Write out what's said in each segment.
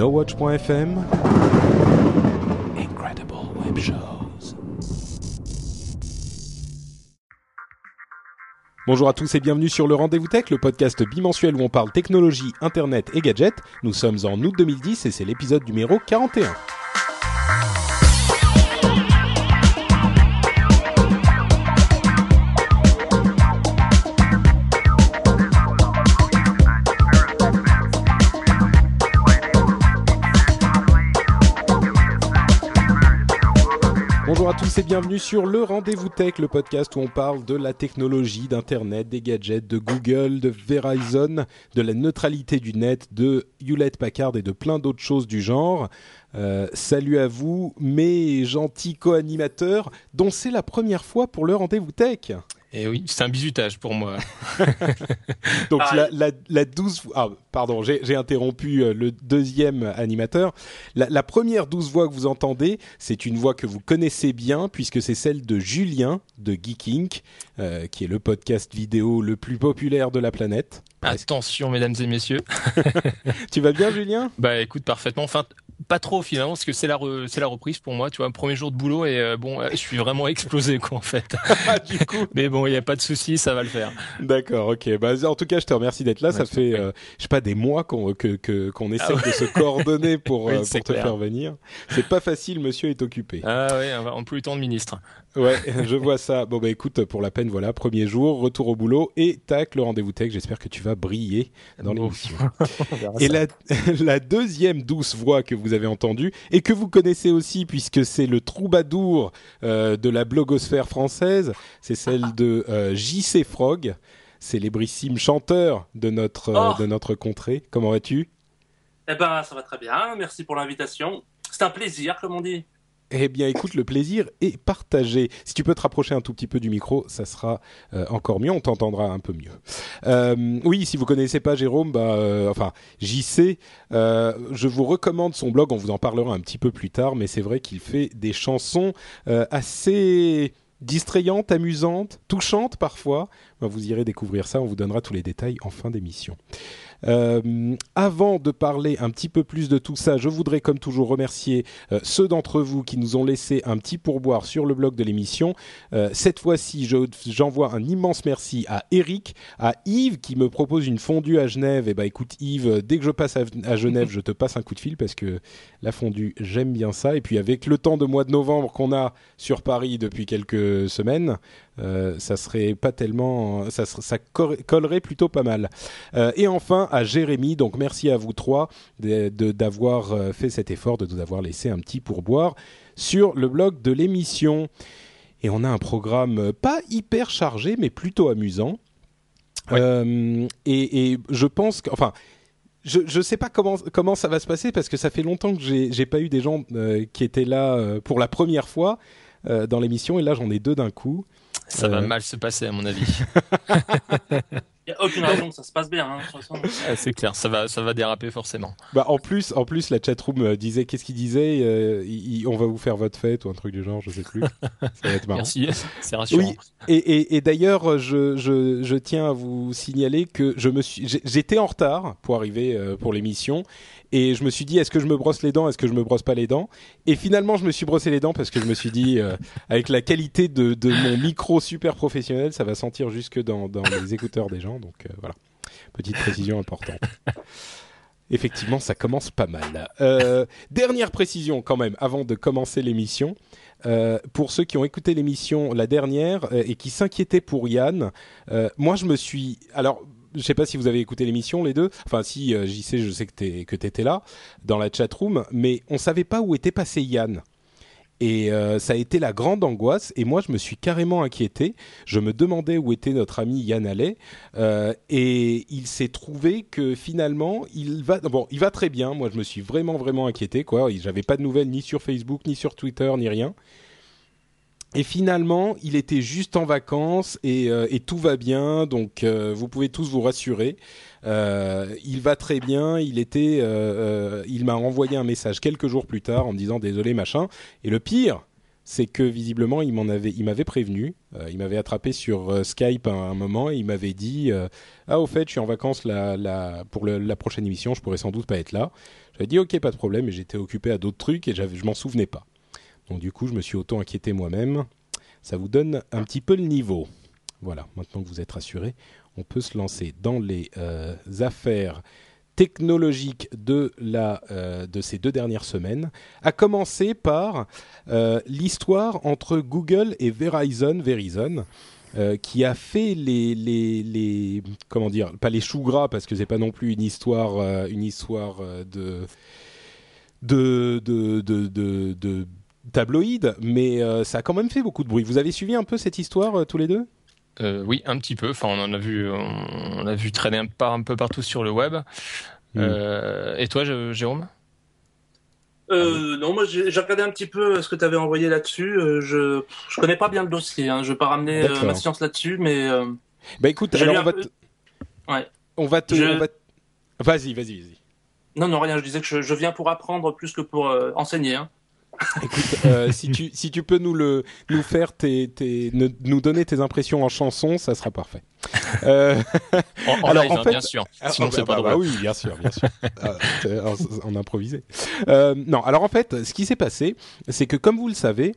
NoWatch.fm Incredible Web Shows Bonjour à tous et bienvenue sur le Rendez-vous Tech, le podcast bimensuel où on parle technologie, internet et gadgets. Nous sommes en août 2010 et c'est l'épisode numéro 41. À tous et bienvenue sur le Rendez-vous Tech, le podcast où on parle de la technologie, d'Internet, des gadgets, de Google, de Verizon, de la neutralité du net, de Hewlett Packard et de plein d'autres choses du genre. Euh, salut à vous, mes gentils co-animateurs, dont c'est la première fois pour le Rendez-vous Tech. Et oui, c'est un bizutage pour moi. Donc la, la, la 12... Ah, pardon, j'ai interrompu euh, le deuxième animateur. La, la première douze voix que vous entendez, c'est une voix que vous connaissez bien, puisque c'est celle de Julien de Geeking, euh, qui est le podcast vidéo le plus populaire de la planète. Attention, mesdames et messieurs. tu vas bien, Julien? Bah écoute, parfaitement. Enfin, pas trop finalement, parce que c'est la, re, c'est la reprise pour moi, tu vois, premier jour de boulot et euh, bon, je suis vraiment explosé quoi en fait. du coup. Mais bon, il n'y a pas de souci, ça va le faire. D'accord, ok. Bah, en tout cas, je te remercie d'être là. Ouais, ça fait, euh, je sais pas, des mois qu'on que, que, qu'on essaie Ah ouais. de se coordonner pour, Oui, euh, pour te clair. faire venir. C'est pas facile, monsieur est occupé. Ah ouais, on peut le temps de ministre. Ouais, je vois ça. Bon bah écoute, pour la peine, voilà, premier jour, retour au boulot et tac, le rendez-vous tech. J'espère que tu vas briller dans Bon. l'émission. Et la, la deuxième douce voix que vous avez entendue et que vous connaissez aussi puisque c'est le troubadour euh, de la blogosphère française, c'est celle de euh, JC Frog, célébrissime chanteur de notre euh, Oh. de notre contrée. Comment vas-tu? Eh ben, ça va très bien. Merci pour l'invitation. C'est un plaisir, comme on dit. Eh bien, écoute, le plaisir est partagé. Si tu peux te rapprocher un tout petit peu du micro, ça sera euh, encore mieux. On t'entendra un peu mieux. Euh, oui, si vous connaissez pas Jérôme, bah, euh, enfin JC, euh, je vous recommande son blog. On vous en parlera un petit peu plus tard, mais c'est vrai qu'il fait des chansons euh, assez distrayantes, amusantes, touchantes parfois. Ben, vous irez découvrir ça. On vous donnera tous les détails en fin d'émission. Euh, avant de parler un petit peu plus de tout ça, je voudrais comme toujours remercier euh, ceux d'entre vous qui nous ont laissé un petit pourboire sur le blog de l'émission. Euh, cette fois-ci, je- j'envoie un immense merci à Eric, à Yves qui me propose une fondue à Genève. Et bah écoute Yves, dès que je passe à, Genève, je te passe un coup de fil parce que la fondue, j'aime bien ça. Et puis avec le temps de mois de novembre qu'on a sur Paris depuis quelques semaines, ça serait pas tellement, ça, ça collerait plutôt pas mal. Euh, et enfin à Jérémy, donc merci à vous trois d'avoir euh, fait cet effort, de nous avoir laissé un petit pourboire sur le blog de l'émission. Et on a un programme euh, pas hyper chargé, mais plutôt amusant. Ouais. Euh, et, et je pense que, enfin, je ne sais pas comment, comment ça va se passer parce que ça fait longtemps que j'ai pas eu des gens euh, qui étaient là euh, pour la première fois euh, dans l'émission et là j'en ai deux d'un coup. Ça va Euh. mal se passer à mon avis. Il n'y a aucune raison que ça se passe bien. Hein, de toute façon. Ah, c'est clair, ça va, ça va déraper forcément. Bah en plus, en plus la chatroom euh, disait qu'est-ce qu'il disait euh, il- il- On va vous faire votre fête ou un truc du genre, je sais plus. ça va être marrant. Merci, c'est rassurant. Oui, et, et, et d'ailleurs, je, je, je tiens à vous signaler que je me suis, j'étais en retard pour arriver euh, pour l'émission, et je me suis dit, est-ce que je me brosse les dents, est-ce que je me brosse pas les dents? Et finalement, je me suis brossé les dents parce que je me suis dit, euh, avec la qualité de, mon micro super professionnel, ça va sentir jusque dans, les écouteurs des gens, donc euh, voilà, petite précision importante. Effectivement, ça commence pas mal. Euh, dernière précision quand même, avant de commencer l'émission. Pour ceux qui ont écouté l'émission la dernière et qui s'inquiétaient pour Yann, moi je me suis... Alors, je sais pas si vous avez écouté l'émission les deux. Enfin, si euh, j'y sais, je sais que t'es que t'étais là dans la chat room, mais on savait pas où était passé Yann. Et euh, ça a été la grande angoisse. Et moi, je me suis carrément inquiété. Je me demandais où était notre ami Yann Allais. Euh, et il s'est trouvé que finalement, il va. Bon, il va très bien. Moi, je me suis vraiment, vraiment inquiété. Quoi. J'avais pas de nouvelles ni sur Facebook, ni sur Twitter, ni rien. Et finalement, il était juste en vacances et, euh, et tout va bien, donc euh, vous pouvez tous vous rassurer. Euh, il va très bien. Il était, il m'a envoyé un message quelques jours plus tard en me disant désolé machin. Et le pire, c'est que visiblement il m'en avait, il m'avait prévenu. il m'avait attrapé sur Skype à un moment et il m'avait dit ah au fait je suis en vacances la, la, pour la prochaine émission, je pourrais sans doute pas être là. J'avais dit ok pas de problème, mais j'étais occupé à d'autres trucs et je m'en souvenais pas. Du coup, je me suis auto-inquiété moi-même. Ça vous donne un petit peu le niveau. Voilà, maintenant que vous êtes rassurés, on peut se lancer dans les euh, affaires technologiques de, la, euh, de ces deux dernières semaines, à commencer par euh, l'histoire entre Google et Verizon, Verizon qui a fait les, comment dire pas les choux gras parce que c'est pas non plus une histoire une histoire de tabloïd, mais euh, ça a quand même fait beaucoup de bruit. Vous avez suivi un peu cette histoire euh, tous les deux? Euh, Oui, un petit peu. Enfin, on en a vu, on, a vu traîner un, un, peu partout sur le web. Hmm. et toi, Jérôme? Non, moi j'ai regardé un petit peu ce que tu avais envoyé là-dessus. je je connais pas bien le dossier. Hein. Je vais pas ramener ma science là-dessus, mais. bah écoute, alors on va, te... ouais. on va te. Vas-y, vas-y, vas-y. Non, non, rien. Je disais que je, je viens pour apprendre plus que pour enseigner. Hein. Écoute, euh, si tu si tu peux nous le nous faire tes, tes nous donner tes impressions en chanson, ça sera parfait. Euh... en, alors en hein, fait, bien sûr. Ah, Sinon c'est pas bah, oui, bien sûr, bien sûr. Ah, en, improvisé. Euh, non, alors en fait, ce qui s'est passé, c'est que comme vous le savez,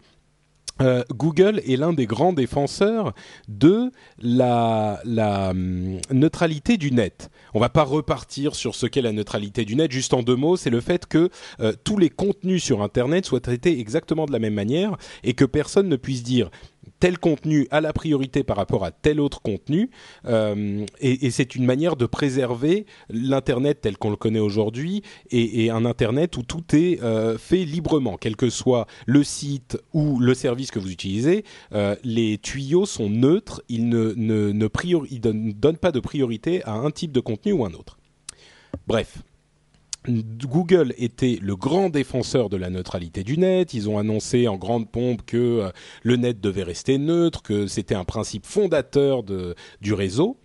euh, Google est l'un des grands défenseurs de la, la hum, neutralité du net. On va pas repartir sur ce qu'est la neutralité du net. Juste en deux mots, c'est le fait que euh, tous les contenus sur Internet soient traités exactement de la même manière et que personne ne puisse dire tel contenu a la priorité par rapport à tel autre contenu, euh, et, c'est une manière de préserver l'internet tel qu'on le connaît aujourd'hui et, un internet où tout est euh, fait librement, quel que soit le site ou le service que vous utilisez. Euh, les tuyaux sont neutres, ils ne, ne, donnent pas de priorité à un type de contenu ou un autre. Bref, Google était le grand défenseur de la neutralité du net. Ils ont annoncé en grande pompe que euh, le net devait rester neutre, que c'était un principe fondateur du réseau.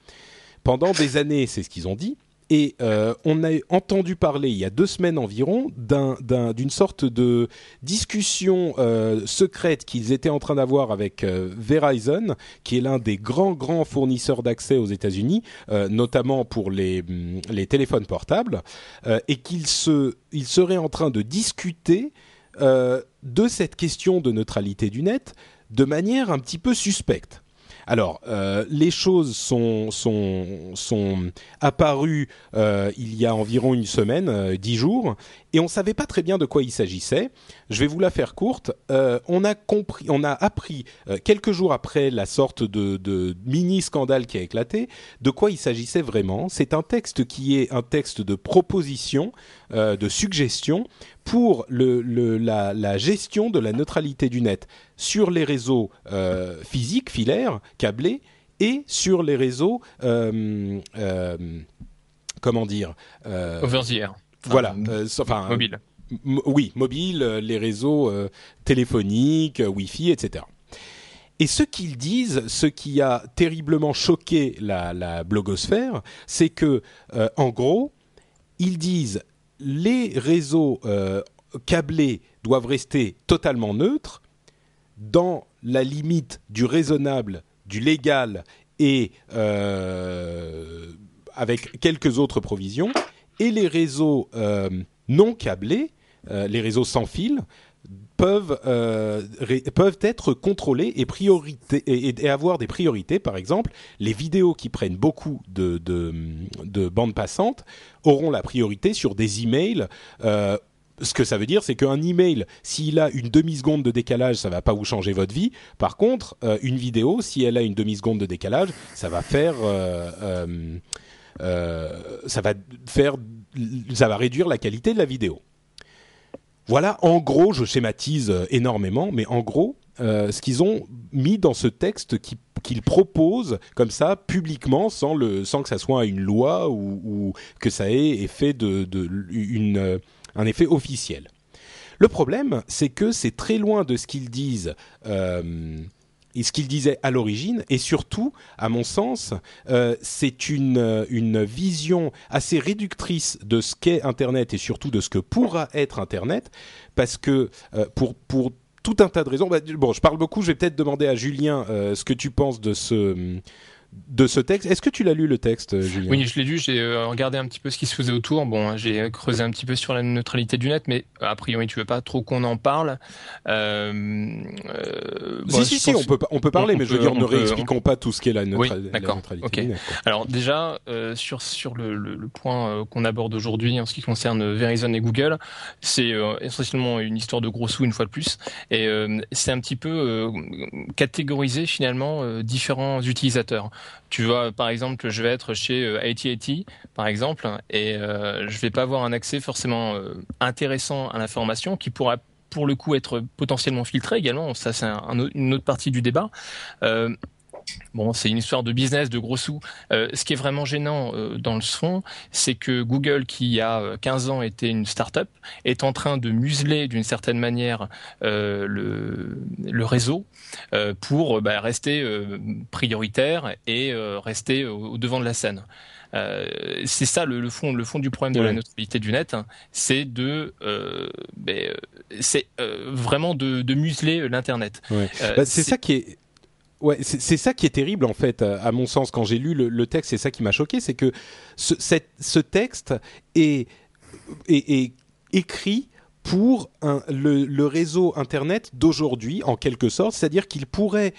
Pendant des années, c'est ce qu'ils ont dit. Et euh, on a entendu parler il y a deux semaines environ d'une sorte de discussion euh, secrète qu'ils étaient en train d'avoir avec euh, Verizon, qui est l'un des grands grands fournisseurs d'accès aux États-Unis, notamment pour les, mm, téléphones portables, et qu'ils se, ils seraient en train de discuter de cette question de neutralité du net de manière un petit peu suspecte. Alors, euh, les choses sont, sont, sont apparues euh, il y a environ une semaine, euh, dix jours, et on savait pas très bien de quoi il s'agissait. Je vais vous la faire courte. Euh, on a compris, on a appris euh, quelques jours après la sorte de, mini scandale qui a éclaté, de quoi il s'agissait vraiment. C'est un texte qui est un texte de proposition, euh, de suggestion pour la, gestion de la neutralité du net sur les réseaux euh, physiques, filaires, câblés, et sur les réseaux, euh, euh, comment dire, air. Voilà, enfin mobile. oui, mobile, les réseaux téléphoniques, Wi-Fi, etc. Et ce qu'ils disent, ce qui a terriblement choqué la, la blogosphère, c'est que, en gros, ils disent les réseaux euh, câblés doivent rester totalement neutres dans la limite du raisonnable, du légal et euh, avec quelques autres provisions. Et les réseaux euh, non câblés, euh, les réseaux sans fil, peuvent euh, peuvent être contrôlés et priorité et, avoir des priorités. Par exemple, les vidéos qui prennent beaucoup de de, de bandes passantes auront la priorité sur des emails. Euh, ce que ça veut dire, c'est qu'un email, s'il a une demi seconde de décalage, ça va pas vous changer votre vie. Par contre, une vidéo, si elle a une demi seconde de décalage, ça va faire, ça va faire, ça va réduire la qualité de la vidéo voilà, en gros, je schématise énormément, mais en gros, ce qu'ils ont mis dans ce texte qu'ils proposent comme ça publiquement sans le sans que ça soit une loi ou, que ça ait effet de, une, un effet officiel. Le problème, c'est que c'est très loin de ce qu'ils disent. Euh, et ce qu'ils disaient à l'origine, et surtout, à mon sens, euh, c'est une, une vision assez réductrice de ce qu'est Internet et surtout de ce que pourra être Internet, parce que euh, pour, pour tout un tas de raisons, bah, bon, je parle beaucoup, je vais peut-être demander à Julien euh, ce que tu penses de ce de ce texte. Est-ce que tu l'as lu le texte, euh, Julien Oui, je l'ai lu. J'ai euh, regardé un petit peu ce qui se faisait autour. Bon, j'ai creusé un petit peu sur la neutralité du net, mais a priori, tu veux pas trop qu'on en parle. Euh, euh si, si, si, on peut, on peut parler, mais je veux dire, ne réexpliquons pas tout ce qu'est la, oui, la neutralité du net. Alors déjà, euh, sur sur le, le, le point qu'on aborde aujourd'hui en ce qui concerne Verizon et Google, c'est essentiellement une histoire de gros sous une fois de plus, et c'est un petit peu catégoriser finalement différents utilisateurs. Tu vois, par exemple, je vais être chez AT&T, euh, par exemple, et euh, je vais pas avoir un accès forcément euh, intéressant à l'information qui pourra pour le coup être potentiellement filtré également. Ça, c'est une autre partie du débat. Euh, Bon, c'est une histoire de business, de gros sous. Euh, ce qui est vraiment gênant euh, dans le fond, c'est que Google, qui il y a 15 euh, ans était une start-up, est en train de museler d'une certaine manière le, le, réseau pour bah, rester prioritaire et rester au, devant de la scène. c'est ça le, fond, le fond du problème de la neutralité du net, hein. c'est de, ben, c'est vraiment de, de museler l'internet. Bah, c'est ça qui est Ouais, c'est ça qui est terrible en fait, à, mon sens, quand j'ai lu le, texte, c'est ça qui m'a choqué, c'est que ce, texte est, écrit pour le, réseau Internet d'aujourd'hui, en quelque sorte, c'est-à-dire qu'il pourrait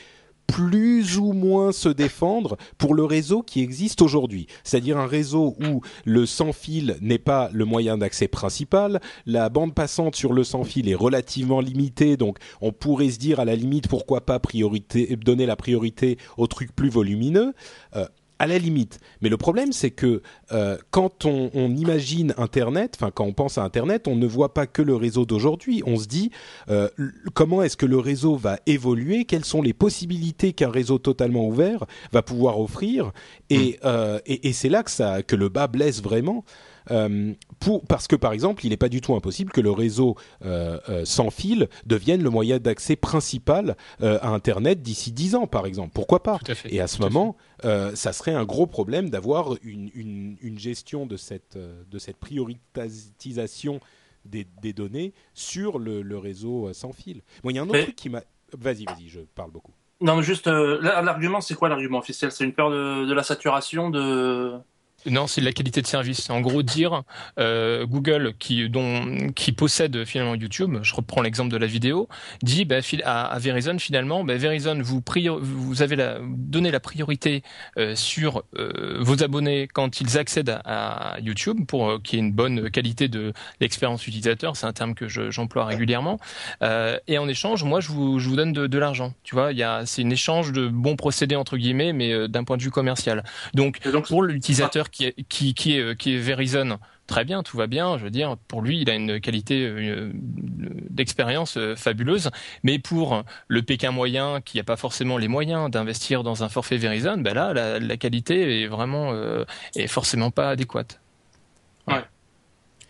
plus ou moins se défendre pour le réseau qui existe aujourd'hui. C'est-à-dire un réseau où le sans fil n'est pas le moyen d'accès principal, la bande passante sur le sans fil est relativement limitée, donc on pourrait se dire à la limite pourquoi pas priorité, donner la priorité aux trucs plus volumineux. Euh, à la limite. Mais le problème, c'est que euh, quand on, on, imagine Internet, enfin quand on pense à Internet, on ne voit pas que le réseau d'aujourd'hui. On se dit euh, comment est-ce que le réseau va évoluer, quelles sont les possibilités qu'un réseau totalement ouvert va pouvoir offrir, et, mm. euh, et, et c'est là que ça que le bas blesse vraiment. Euh, pour, parce que par exemple, il n'est pas du tout impossible que le réseau euh, euh, sans fil devienne le moyen d'accès principal à Internet d'ici 10 ans, par exemple. Pourquoi pas? Et à ce moment, ça serait un gros problème d'avoir une, une, une, gestion de cette, de cette prioritisation des, des, données sur le, le réseau sans fil. Bon, il y a un autre truc qui m'a... Vas-y, vas-y, je parle beaucoup. Non, juste, l'argument, c'est quoi l'argument officiel? C'est une peur de, de la saturation de non, c'est la qualité de service. En gros dire euh, Google qui dont qui possède finalement YouTube. Je reprends l'exemple de la vidéo. Dit bah, à, à, Verizon finalement, bah, Verizon vous vous avez la, donné la priorité euh, sur euh, vos abonnés quand ils accèdent à, à YouTube pour euh, qu'il y ait une bonne qualité de l'expérience utilisateur. C'est un terme que j'emploie régulièrement. Euh, et en échange, moi je vous je vous donne de, de l'argent. Tu vois, c'est une échange de bons procédés entre guillemets, mais euh, d'un point de vue commercial. Donc, donc pour l'utilisateur qui est, qui, est Verizon, très bien, tout va bien. Je veux dire, pour lui, il a une qualité euh, d'expérience euh, fabuleuse. Mais pour le Pékin moyen, qui n'a pas forcément les moyens d'investir dans un forfait Verizon, ben là, la, qualité est vraiment, euh, forcément pas adéquate.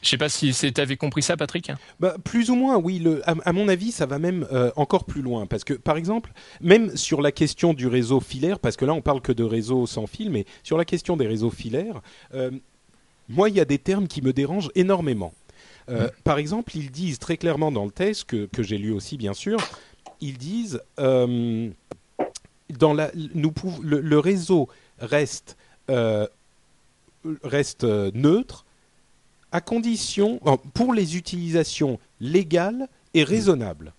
Je sais pas si tu avais compris ça, Patrick. Bah, plus ou moins, oui. Le, à, mon avis, ça va même euh, encore plus loin, parce que, par exemple, même sur la question du réseau filaire, parce que là, on parle que de réseau sans fil, mais sur la question des réseaux filaires, euh, moi, il y a des termes qui me dérangent énormément. Euh, mmh. Par exemple, ils disent très clairement dans le texte que, que j'ai lu aussi, bien sûr, ils disent dans la, nous le, le, réseau reste reste neutre à condition, pour les utilisations légales et raisonnables.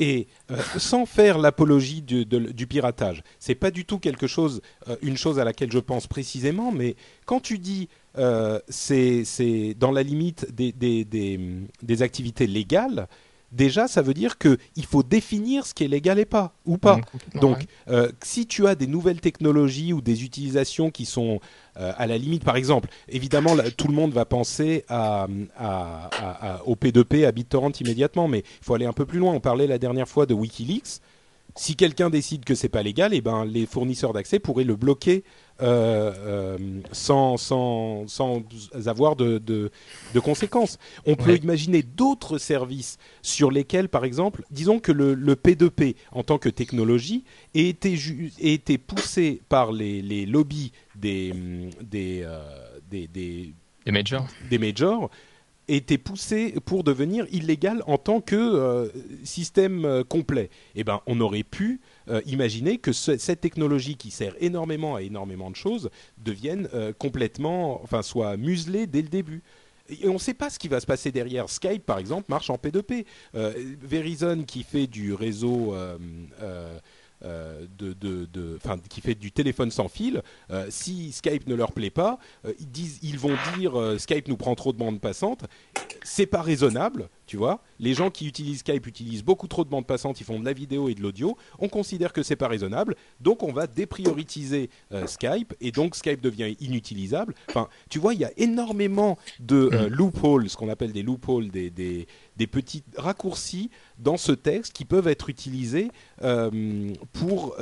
Et euh, sans faire l'apologie du, du, piratage, c'est pas du tout quelque chose, euh, une chose à laquelle je pense précisément, mais quand tu dis euh, c'est dans la limite des, activités légales, déjà, ça veut dire qu'il faut définir ce qui est légal et pas, ou pas. Mmh, Donc, euh, si tu as des nouvelles technologies ou des utilisations qui sont euh, à la limite, par exemple, évidemment, tout le monde va penser à, au P2P, à BitTorrent immédiatement, mais il faut aller un peu plus loin. On parlait la dernière fois de Wikileaks. Si quelqu'un décide que c'est pas légal, et eh ben les fournisseurs d'accès pourraient le bloquer euh, euh, sans, sans, sans, avoir de, de, conséquences. On peut imaginer d'autres services sur lesquels, par exemple, disons que le, le P2P en tant que technologie ait été, ait été poussé par les, les lobbies des, des, euh, des, des, des majors. Des majors été poussé pour devenir illégal en tant que euh, système complet. Eh ben, on aurait pu euh, imaginer que cette technologie qui sert énormément à énormément de choses devienne complètement, enfin, soit muselée dès le début. Et on ne sait pas ce qui va se passer derrière. Skype, par exemple, marche en P2P. Verizon, qui fait du réseau euh, de, de, de qui fait du téléphone sans fil, euh, si Skype ne leur plaît pas, euh, ils, disent, ils vont dire Skype nous prend trop de bande passante. C'est pas raisonnable, tu vois. Les gens qui utilisent Skype utilisent beaucoup trop de bande passante, ils font de la vidéo et de l'audio. On considère que c'est pas raisonnable, donc on va déprioritiser Skype et donc Skype devient inutilisable. Enfin, tu vois, il y a énormément de mm. loopholes, ce qu'on appelle des loopholes, des, des, des petits raccourcis dans ce texte qui peuvent être utilisés euh, pour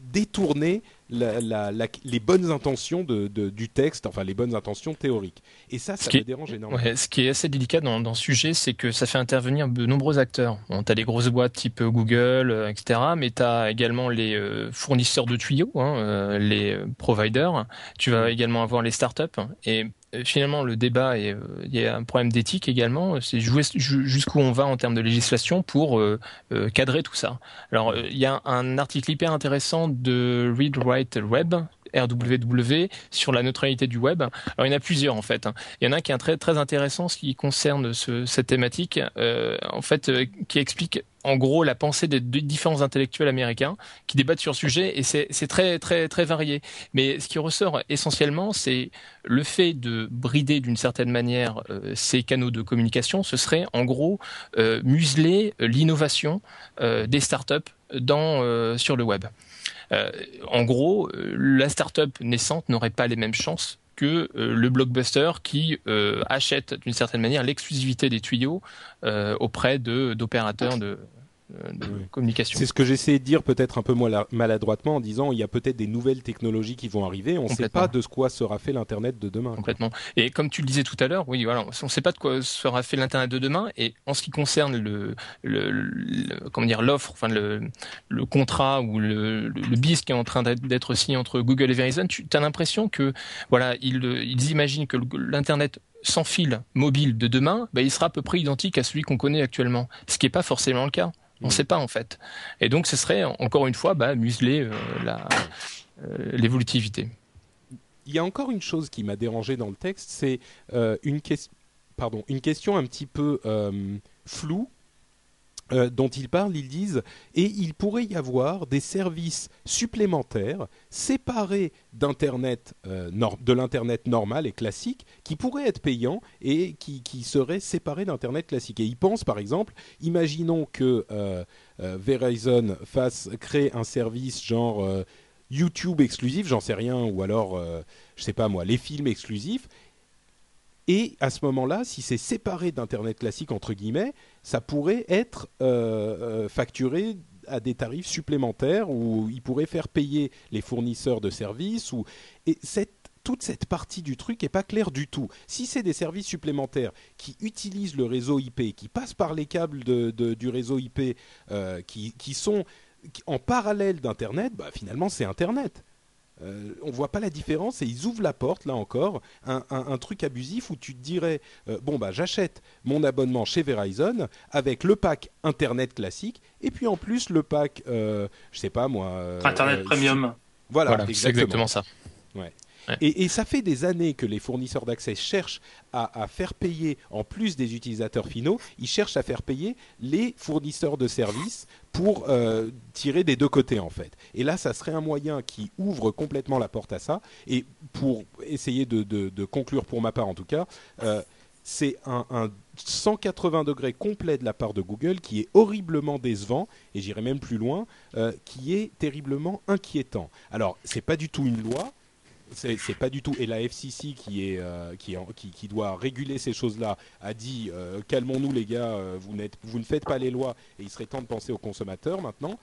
euh, euh, détourner les bonnes intentions de, du texte, enfin les bonnes intentions théoriques. Et ça, ça me dérange énormément. ce qui est assez délicat dans, dans ce sujet, c'est que ça fait intervenir de nombreux acteurs. Bon, tu as les grosses boîtes type Google, euh, etc., mais tu as également les euh, fournisseurs de tuyaux, hein, euh, les providers. Tu vas également avoir les startups. Et finalement, le débat, et il y a un problème d'éthique également, c'est jusqu'où on va en termes de législation pour cadrer tout ça. Alors, il y a un article hyper intéressant de Read Write Web, RWW, sur la neutralité du web. Alors il y en a plusieurs en fait. Il y en a un qui est très très intéressant, ce qui concerne cette thématique, euh, euh, qui explique en gros la pensée des différents intellectuels américains qui débattent sur le sujet et c'est très très très varié. Mais ce qui ressort essentiellement, c'est le fait de brider d'une certaine manière euh, ces canaux de communication. Ce serait en gros museler l'innovation des startups dans sur le web. Euh, en gros, euh, la start-up naissante n'aurait pas les mêmes chances que euh, le blockbuster qui achète d'une certaine manière l'exclusivité des tuyaux auprès d'opérateurs de, de communication. C'est ce que j'essaie de dire peut-être un peu maladroitement en disant il y a peut-être des nouvelles technologies qui vont arriver. On ne sait pas de quoi sera fait l'Internet de demain. Complètement. Et comme tu le disais tout à l'heure, oui, voilà, on ne sait pas de quoi sera fait l'Internet de demain. Et en ce qui concerne le, le, comment dire l'offre, enfin le, le contrat ou le, le, bis qui est en train d'être signé entre Google et Verizon, tu as l'impression que voilà, ils, ils imaginent que l'Internet sans fil mobile de demain, bah, il sera à peu près identique à celui qu'on connaît actuellement, ce qui n'est pas forcément le cas. On ne sait pas en fait. Et donc ce serait encore une fois bah, museler euh, euh, l'évolutivité. Il y a encore une chose qui m'a dérangé dans le texte, c'est euh, une, pardon, une question un petit peu floue euh, dont ils parlent, ils disent et il pourrait y avoir des services supplémentaires séparés d'internet euh, de l'internet normal et classique qui pourraient être payants et qui, qui seraient séparés d'internet classique. Et ils pensent par exemple, imaginons que euh, Verizon fasse créer un service genre YouTube exclusif, j'en sais rien, ou alors je sais pas moi, les films exclusifs et à ce moment-là, si c'est séparé d'Internet classique, entre guillemets, ça pourrait être euh, euh, facturé à des tarifs supplémentaires où il pourrait faire payer les fournisseurs de services. Ou... Et toute cette partie du truc n'est pas claire du tout. Si c'est des services supplémentaires qui utilisent le réseau IP, qui passent par les câbles du réseau IP, euh, qui, sont en parallèle d'Internet, bah, finalement c'est Internet. Euh, on voit pas la différence et ils ouvrent la porte là encore un, truc abusif où tu te dirais euh, bon bah j'achète mon abonnement chez Verizon avec le pack internet classique et puis en plus le pack euh, je sais pas moi internet premium. Voilà, c'est exactement. ça. Ouais. Et, ça fait des années que les fournisseurs d'accès cherchent à, faire payer, en plus des utilisateurs finaux, ils cherchent à faire payer les fournisseurs de services pour euh, tirer des deux côtés en fait. Et là, ça serait un moyen qui ouvre complètement la porte à ça. Et pour essayer de, conclure pour ma part en tout cas, euh, c'est un, 180 degrés complet de la part de Google qui est horriblement décevant et j'irai même plus loin, euh, qui est terriblement inquiétant. Alors, c'est pas du tout une loi, c'est pas du tout. Et la FCC euh, qui, doit réguler ces choses-là a dit euh, calmons-nous les gars, vous, vous ne faites pas les lois et il serait temps de penser aux consommateurs maintenant.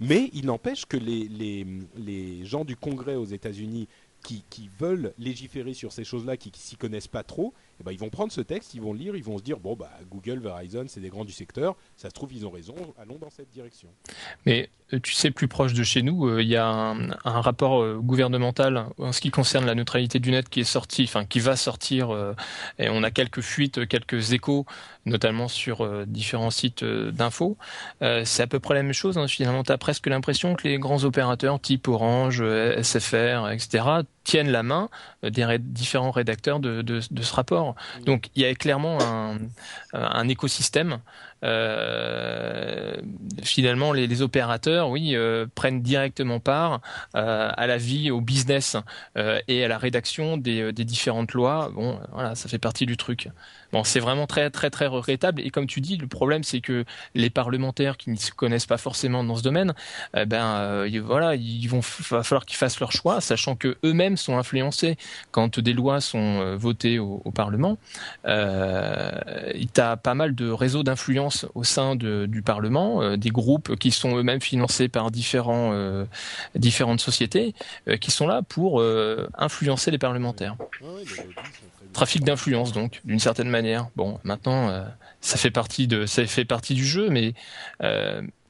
Mais il n'empêche que les, gens du Congrès aux États-Unis qui, qui, veulent légiférer sur ces choses-là, qui, qui s'y connaissent pas trop, eh ben, ils vont prendre ce texte, ils vont le lire, ils vont se dire bon bah Google, Verizon, c'est des grands du secteur, ça se trouve ils ont raison, allons dans cette direction. Mais euh, tu sais, plus proche de chez nous, euh, il y a un, rapport euh, gouvernemental en ce qui concerne la neutralité du net qui est sorti, enfin qui va sortir, et on a quelques fuites, quelques échos, notamment sur différents sites d'infos. c'est à peu près la même chose. Hein. Finalement, tu as presque l'impression que les grands opérateurs type Orange, SFR, etc tiennent la main des différents rédacteurs de, ce rapport. Donc il y a clairement un, un écosystème euh, finalement les, opérateurs, oui, euh, prennent directement part euh, à la vie, au business et à la rédaction des, différentes lois. Bon, voilà, ça fait partie du truc. Bon, c'est vraiment très très très regrettable. Et comme tu dis, le problème c'est que les parlementaires qui ne se connaissent pas forcément dans ce domaine, eh ben voilà, ils va falloir qu'ils fassent leur choix, sachant que eux-mêmes sont influencés quand des lois sont votées au, au Parlement. Euh, tu as pas mal de réseaux d'influence au sein du Parlement, euh, des groupes qui sont eux-mêmes financés par différents, euh, différentes sociétés, euh, qui sont là pour influencer les parlementaires. Trafic d'influence, donc, d'une certaine manière. Bon, maintenant, ça fait partie de, ça fait partie du jeu, mais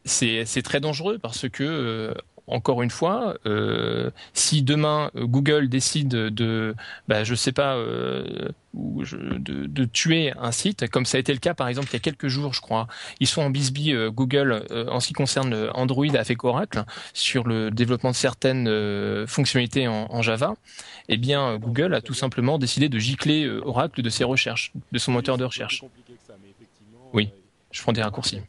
c'est très dangereux parce que encore une fois, euh, si demain euh, Google décide de, bah, je sais pas, euh, de, tuer un site, comme ça a été le cas par exemple il y a quelques jours, je crois, ils sont en bisbee Google en ce qui concerne Android avec Oracle sur le développement de certaines fonctionnalités en, Java. Eh bien, Google a tout simplement décidé de gicler Oracle de ses recherches, de son moteur de recherche. Oui, je prends des raccourcis.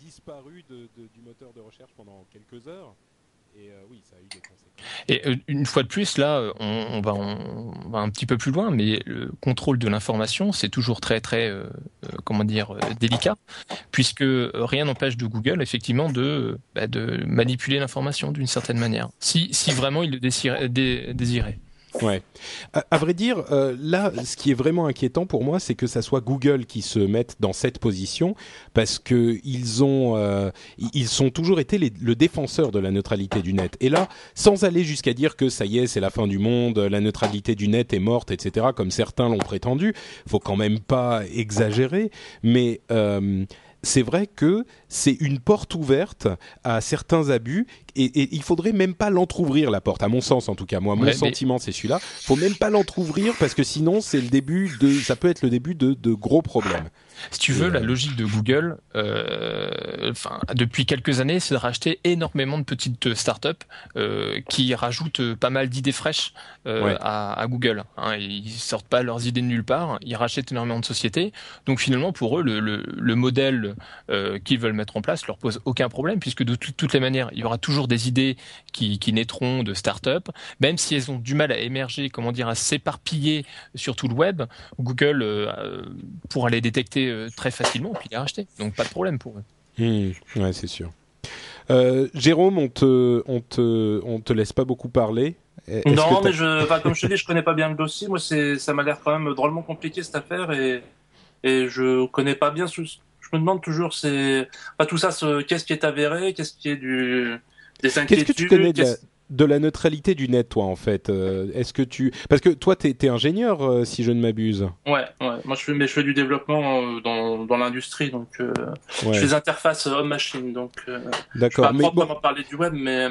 Et euh, une fois de plus, là, euh, on, va, on, va, un petit peu plus loin, mais le contrôle de l'information, c'est toujours très, très, euh, comment dire, délicat, puisque rien n'empêche de Google, effectivement, de, bah, de manipuler l'information d'une certaine manière, si, si vraiment il le désirait. Ouais. À, vrai dire, euh, là, ce qui est vraiment inquiétant pour moi, c'est que ça soit Google qui se mette dans cette position, parce que ils ont, euh, ils sont toujours été le défenseur de la neutralité du net. Et là, sans aller jusqu'à dire que ça y est, c'est la fin du monde, la neutralité du net est morte, etc., comme certains l'ont prétendu, faut quand même pas exagérer. Mais euh, c'est vrai que c'est une porte ouverte à certains abus et, il faudrait même pas l'entrouvrir la porte, à mon sens en tout cas. Moi, mon sentiment c'est celui-là. Faut même pas l'entrouvrir parce que sinon c'est le début de, ça peut être le début de, de gros problèmes. Si tu veux, la logique de Google, euh, depuis quelques années, c'est de racheter énormément de petites startups euh, qui rajoutent pas mal d'idées fraîches euh, à, à, Google. Hein, ils sortent pas leurs idées de nulle part, ils rachètent énormément de sociétés. Donc finalement, pour eux, le, le, le modèle euh, qu'ils veulent mettre en place leur pose aucun problème, puisque de toutes les manières, il y aura toujours des idées qui, qui naîtront de startups, même si elles ont du mal à émerger, comment dire, à s'éparpiller sur tout le web. Google euh, pourra les détecter euh, très facilement puis les racheter. Donc pas de problème pour eux. Mmh, ouais, c'est sûr. Euh, Jérôme, on te, on te, on te laisse pas beaucoup parler. Non, mais je, comme je te dis, je connais pas bien le dossier. Moi, c'est, ça m'a l'air quand même drôlement compliqué cette affaire et, et je connais pas bien. Je me demande toujours, c'est pas tout ça, ce, qu'est-ce qui est avéré, qu'est-ce qui est du des inquiétudes. Qu'est-ce que tu connais de de la neutralité du net, toi, en fait. Euh, est-ce que tu, parce que toi, t'es es ingénieur, euh, si je ne m'abuse. Ouais, ouais. Moi, je fais, mais je fais du développement euh, dans, dans l'industrie, donc je fais des interfaces homme-machine, donc. D'accord. Je pas bon... parler du web, mais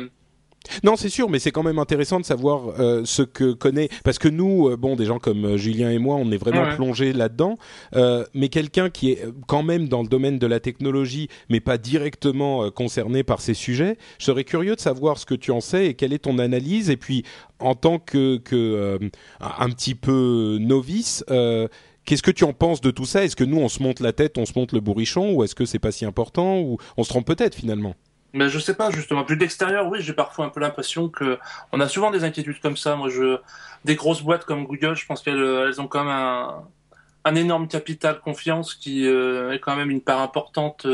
non, c'est sûr, mais c'est quand même intéressant de savoir euh, ce que connaît, parce que nous, euh, bon, des gens comme euh, Julien et moi, on est vraiment plongé plongés là-dedans, mais quelqu'un qui est quand même dans le domaine de la technologie, mais pas directement concerné par ces sujets, je serais curieux de savoir ce que tu en sais et quelle est ton analyse, et puis en tant que, que un petit peu novice. Qu'est-ce que tu en penses de tout ça? Est-ce que nous, on se monte la tête, on se monte le bourrichon, ou est-ce que c'est pas si important, ou on se trompe peut-être finalement? Mais je sais pas justement. Plus d'extérieur, oui, j'ai parfois un peu l'impression que on a souvent des inquiétudes comme ça. Moi, je des grosses boîtes comme Google, je pense qu'elles elles ont quand même un, un énorme capital confiance qui est quand même une part importante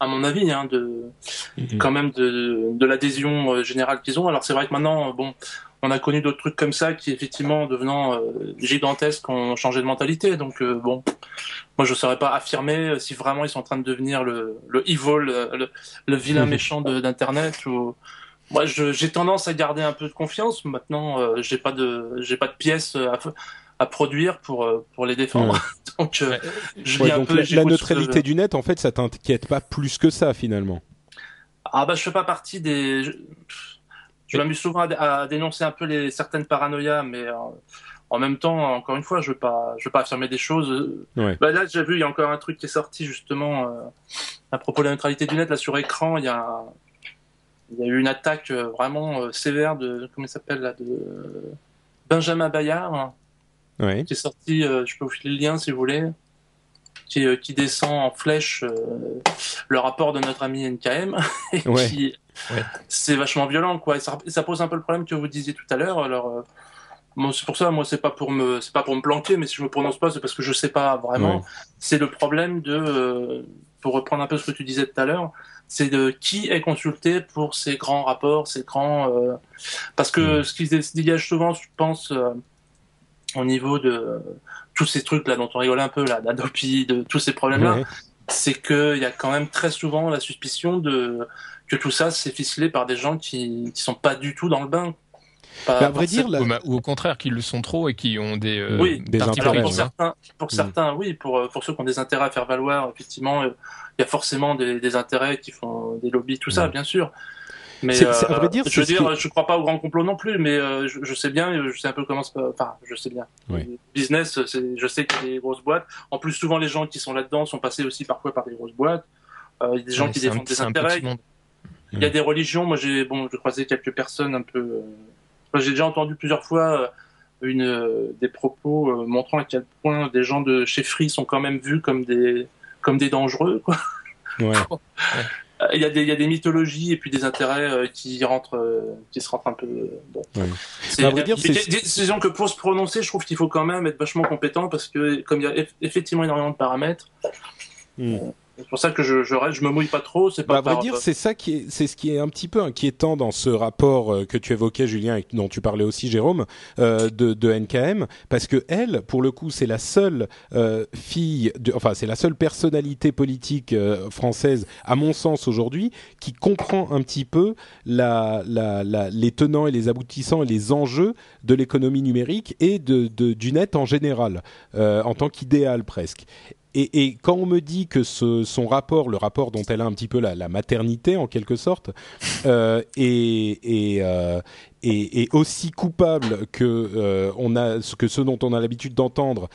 à mon avis, hein, de mhm. quand même de, de l'adhésion euh, générale qu'ils ont. Alors c'est vrai que maintenant, bon, on a connu d'autres trucs comme ça qui effectivement devenant euh, gigantesques ont changé de mentalité. Donc euh, bon, moi je ne saurais pas affirmer si vraiment ils sont en train de devenir le, le evil, le, le vilain méchant d'internet ou moi j'ai tendance à garder un peu de confiance. Maintenant, j'ai pas de j'ai pas de pièces à, à produire pour euh, pour les défendre. donc, euh, je un peu, la, neutralité du net, en fait, ça t'inquiète pas plus que ça finalement? Ah bah je fais pas partie des. Je, m'amuse souvent à, dénoncer un peu les certaines paranoïas, mais euh, en même temps, encore une fois, je veux pas, je veux pas affirmer des choses. Bah, là, j'ai vu, il y a encore un truc qui est sorti justement à propos de la neutralité du net. Là sur écran, il y a, il y a eu une attaque vraiment sévère de comment il s'appelle là de Benjamin Bayard qui est sorti, euh, je peux vous filer le lien si vous voulez, qui, euh, qui descend en flèche euh, le rapport de notre ami NKM. et qui, C'est vachement violent, quoi. Et ça, ça, pose un peu le problème que vous disiez tout à l'heure. Alors, c'est pour ça, moi, c'est pas pour me, c'est pas pour me planquer, mais si je me prononce pas, c'est parce que je sais pas vraiment. C'est le problème de, pour reprendre un peu ce que tu disais tout à l'heure, c'est de qui est consulté pour ces grands rapports, ces grands, parce que ce qui se dégage souvent, je pense, au niveau de tous ces trucs là dont on rigole un peu là, d'Adopi, de tous ces problèmes là, c'est qu'il y a quand même très souvent la suspicion de que tout ça c'est ficelé par des gens qui qui sont pas du tout dans le bain. Pas, à vrai dire, ou, au contraire, qui le sont trop et qui ont des, euh, oui, des intérêts. Pour certains, pour mm. certains, oui, pour euh, pour ceux qui ont des intérêts à faire valoir, effectivement, euh, il y a forcément des, des intérêts qui font des lobbies, tout ça, bien sûr. Mais à vrai dire, je veux dire, je crois pas au grand complot non plus, mais euh, je, sais bien, je sais un peu comment, enfin, je sais bien. Business, je sais qu'il y a des grosses boîtes. En plus, souvent les gens qui sont là-dedans sont passés aussi parfois par des grosses boîtes. Euh, il y a des gens qui défendent des intérêts. Il y a des religions. Moi, j'ai bon, je croisé quelques personnes un peu. j'ai déjà entendu plusieurs fois une des propos montrant à quel point des gens de chez Free sont quand même vus comme des comme des dangereux. Quoi. Ouais. Euh, il y, a des, il y a des mythologies et puis des intérêts euh, qui rentrent, euh, qui se rentrent un peu. Bon. C'est bah, dire, décision que pour se prononcer, je trouve qu'il faut quand même être vachement compétent parce que comme il y a effectivement énormément de paramètres. Hmm. C'est pour ça que je, je, je me mouille pas trop. C'est pas. Bah, à vrai dire, c'est ça qui est, c'est ce qui est un petit peu inquiétant dans ce rapport euh, que tu évoquais, Julien, et dont tu parlais aussi, Jérôme, euh, de, de, NKM, parce que elle, pour le coup, c'est la seule euh, fille, de, enfin, c'est la seule personnalité politique euh, française, à mon sens aujourd'hui, qui comprend un petit peu la, la, la, les tenants et les aboutissants et les enjeux de l'économie numérique et de, de, du net en général, en tant qu'idéal presque. Et, quand on me dit que son rapport, le rapport dont elle a un petit peu la, maternité en quelque sorte, euh, euh, est, aussi coupable que euh, que ce dont on a l'habitude d'entendre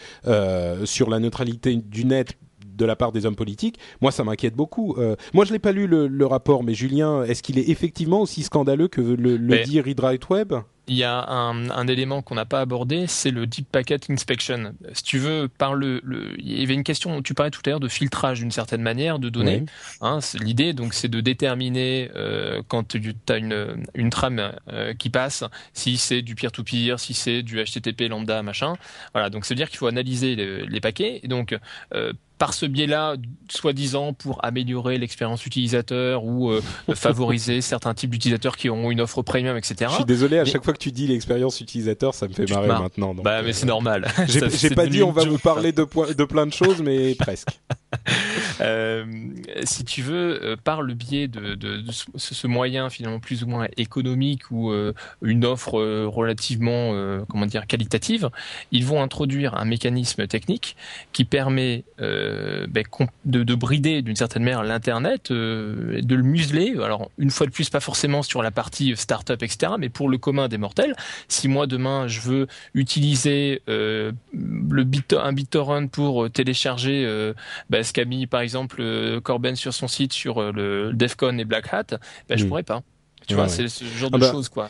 sur la neutralité du net de la part des hommes politiques, moi ça m'inquiète beaucoup. Euh, moi je l'ai pas lu le, le, rapport, mais Julien, est-ce qu'il est effectivement aussi scandaleux que le, le dit Read Web il y a un, un élément qu'on n'a pas abordé, c'est le Deep Packet Inspection. Si tu veux, par le, le, il y avait une question, tu parlais tout à l'heure de filtrage d'une certaine manière de données. Hein, L'idée, donc, c'est de déterminer euh, quand tu as une, une trame euh, qui passe, si c'est du peer-to-peer, si c'est du HTTP lambda, machin. Voilà, donc ça veut dire qu'il faut analyser les, les paquets. Et donc, euh, par ce biais-là, soi-disant pour améliorer l'expérience utilisateur ou euh, favoriser certains types d'utilisateurs qui ont une offre premium, etc. Je suis désolé, à chaque fois que tu dis l'expérience utilisateur, ça me fait marrer maintenant. bah, mais c'est normal. J'ai pas dit on va vous parler de, de plein de choses, mais presque. euh, si tu veux, euh, par le biais de, de, de, ce moyen finalement plus ou moins économique ou euh, une offre euh, relativement, comment dire, qualitative, ils vont introduire un mécanisme technique qui permet ben, de, de, brider d'une certaine manière l'internet, de le museler. Alors une fois de plus, pas forcément sur la partie startup, etc., mais pour le commun des mortels. Si moi demain je veux utiliser le bit, un BitTorrent pour télécharger ben, ce qu'a mis par exemple euh, Corben sur son site sur euh, le DEFCON et Black Hat, ben, je mm. pourrais pas. Tu vois, c'est ce genre ah de bah, choses, quoi.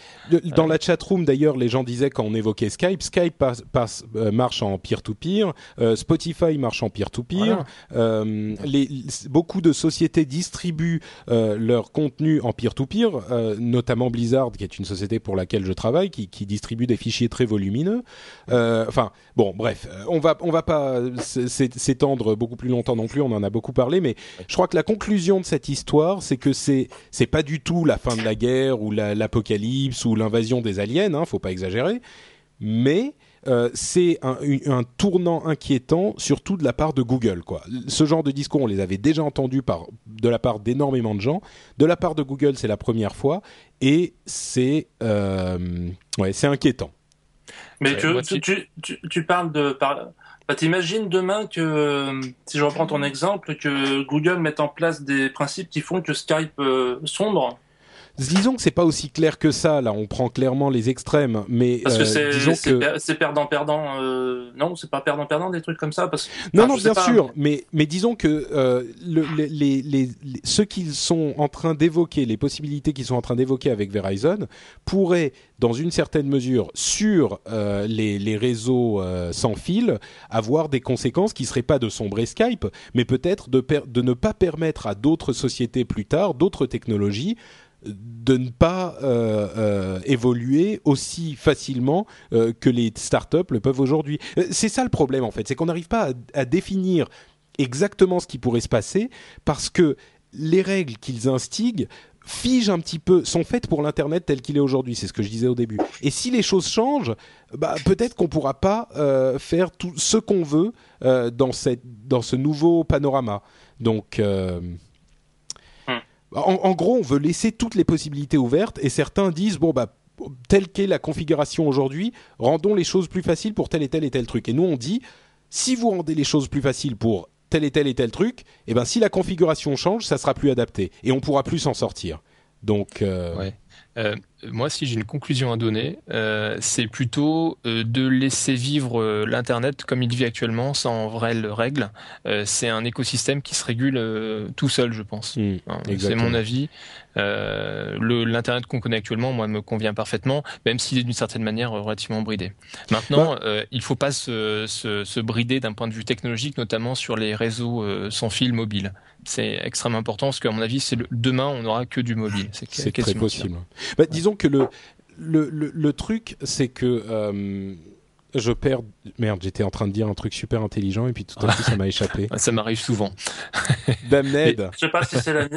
Dans la chat room, d'ailleurs, les gens disaient quand on évoquait Skype, Skype passe, euh, marche en peer-to-peer, euh, Spotify marche en peer-to-peer. Euh, les, beaucoup de sociétés distribuent leur contenu en peer-to-peer, notamment Blizzard, qui est une société pour laquelle je travaille, qui, qui distribue des fichiers très volumineux. Enfin, bon, bref, on va on va pas s'étendre beaucoup plus longtemps non plus. On en a beaucoup parlé, mais je crois que la conclusion de cette histoire, c'est que c'est c'est pas du tout la fin de la guerre ou l'apocalypse ou l'invasion des aliens, hein, faut pas exagérer, mais euh, c'est un, tournant inquiétant, surtout de la part de Google. Quoi. Ce genre de discours, on les avait déjà entendus par, de la part d'énormément de gens. De la part de Google, c'est la première fois, et c'est euh, ouais, c'est inquiétant. Mais tu, tu, tu, parles de... Par... Bah, T'imagines demain que, si je reprends ton exemple, que Google mette en place des principes qui font que Skype euh, sombre? Disons que c'est pas aussi clair que ça. Là, on prend clairement les extrêmes, mais parce que euh, c'est perdant perdant. Euh, non, c'est pas perdant perdant des trucs comme ça. Parce non, non, bien sûr. Mais mais disons que euh, le, les, les, ceux qui sont en train d'évoquer les possibilités qu'ils sont en train d'évoquer avec Verizon pourraient, dans une certaine mesure, sur les, les réseaux sans fil, avoir des conséquences qui seraient pas de sombrer Skype, mais peut-être de, de ne pas permettre à d'autres sociétés plus tard, d'autres technologies de ne pas euh, euh, évoluer aussi facilement euh, que les startups le peuvent aujourd'hui. C'est ça le problème en fait, c'est qu'on n'arrive pas à, définir exactement ce qui pourrait se passer parce que les règles qu'ils instiguent figent un petit peu, sont faites pour l'internet tel qu'il est aujourd'hui. C'est ce que je disais au début. Et si les choses changent, bah, peut-être qu'on pourra pas faire tout ce qu'on veut dans cette dans ce nouveau panorama. Donc en, gros, on veut laisser toutes les possibilités ouvertes et certains disent bon bah telle qu'est la configuration aujourd'hui, rendons les choses plus faciles pour tel et tel et tel truc. Et nous on dit si vous rendez les choses plus faciles pour tel et tel et tel truc, et eh ben si la configuration change, ça sera plus adapté et on pourra plus s'en sortir. Donc euh. Euh, moi, si j'ai une conclusion à donner, euh, c'est plutôt euh, de laisser vivre euh, l'Internet comme il vit actuellement, sans vraies règles. C'est un écosystème qui se régule tout seul, je pense. Mmh, hein, c'est mon avis. L'Internet qu'on connaît actuellement, moi, me convient parfaitement, même s'il est d'une certaine manière relativement bridé. Maintenant, bah. il ne faut pas se, se, se brider d'un point de vue technologique, notamment sur les réseaux sans fil mobile c'est extrêmement important parce qu'à mon avis, le, demain, on n'aura que du mobile. C'est très possible. Bah, disons que le, le, le, truc, c'est que euh, je perds. Merde, j'étais en train de dire un truc super intelligent et puis tout à coup ça m'a échappé. ça m'arrive souvent. Damned. Je sais pas si c'est la.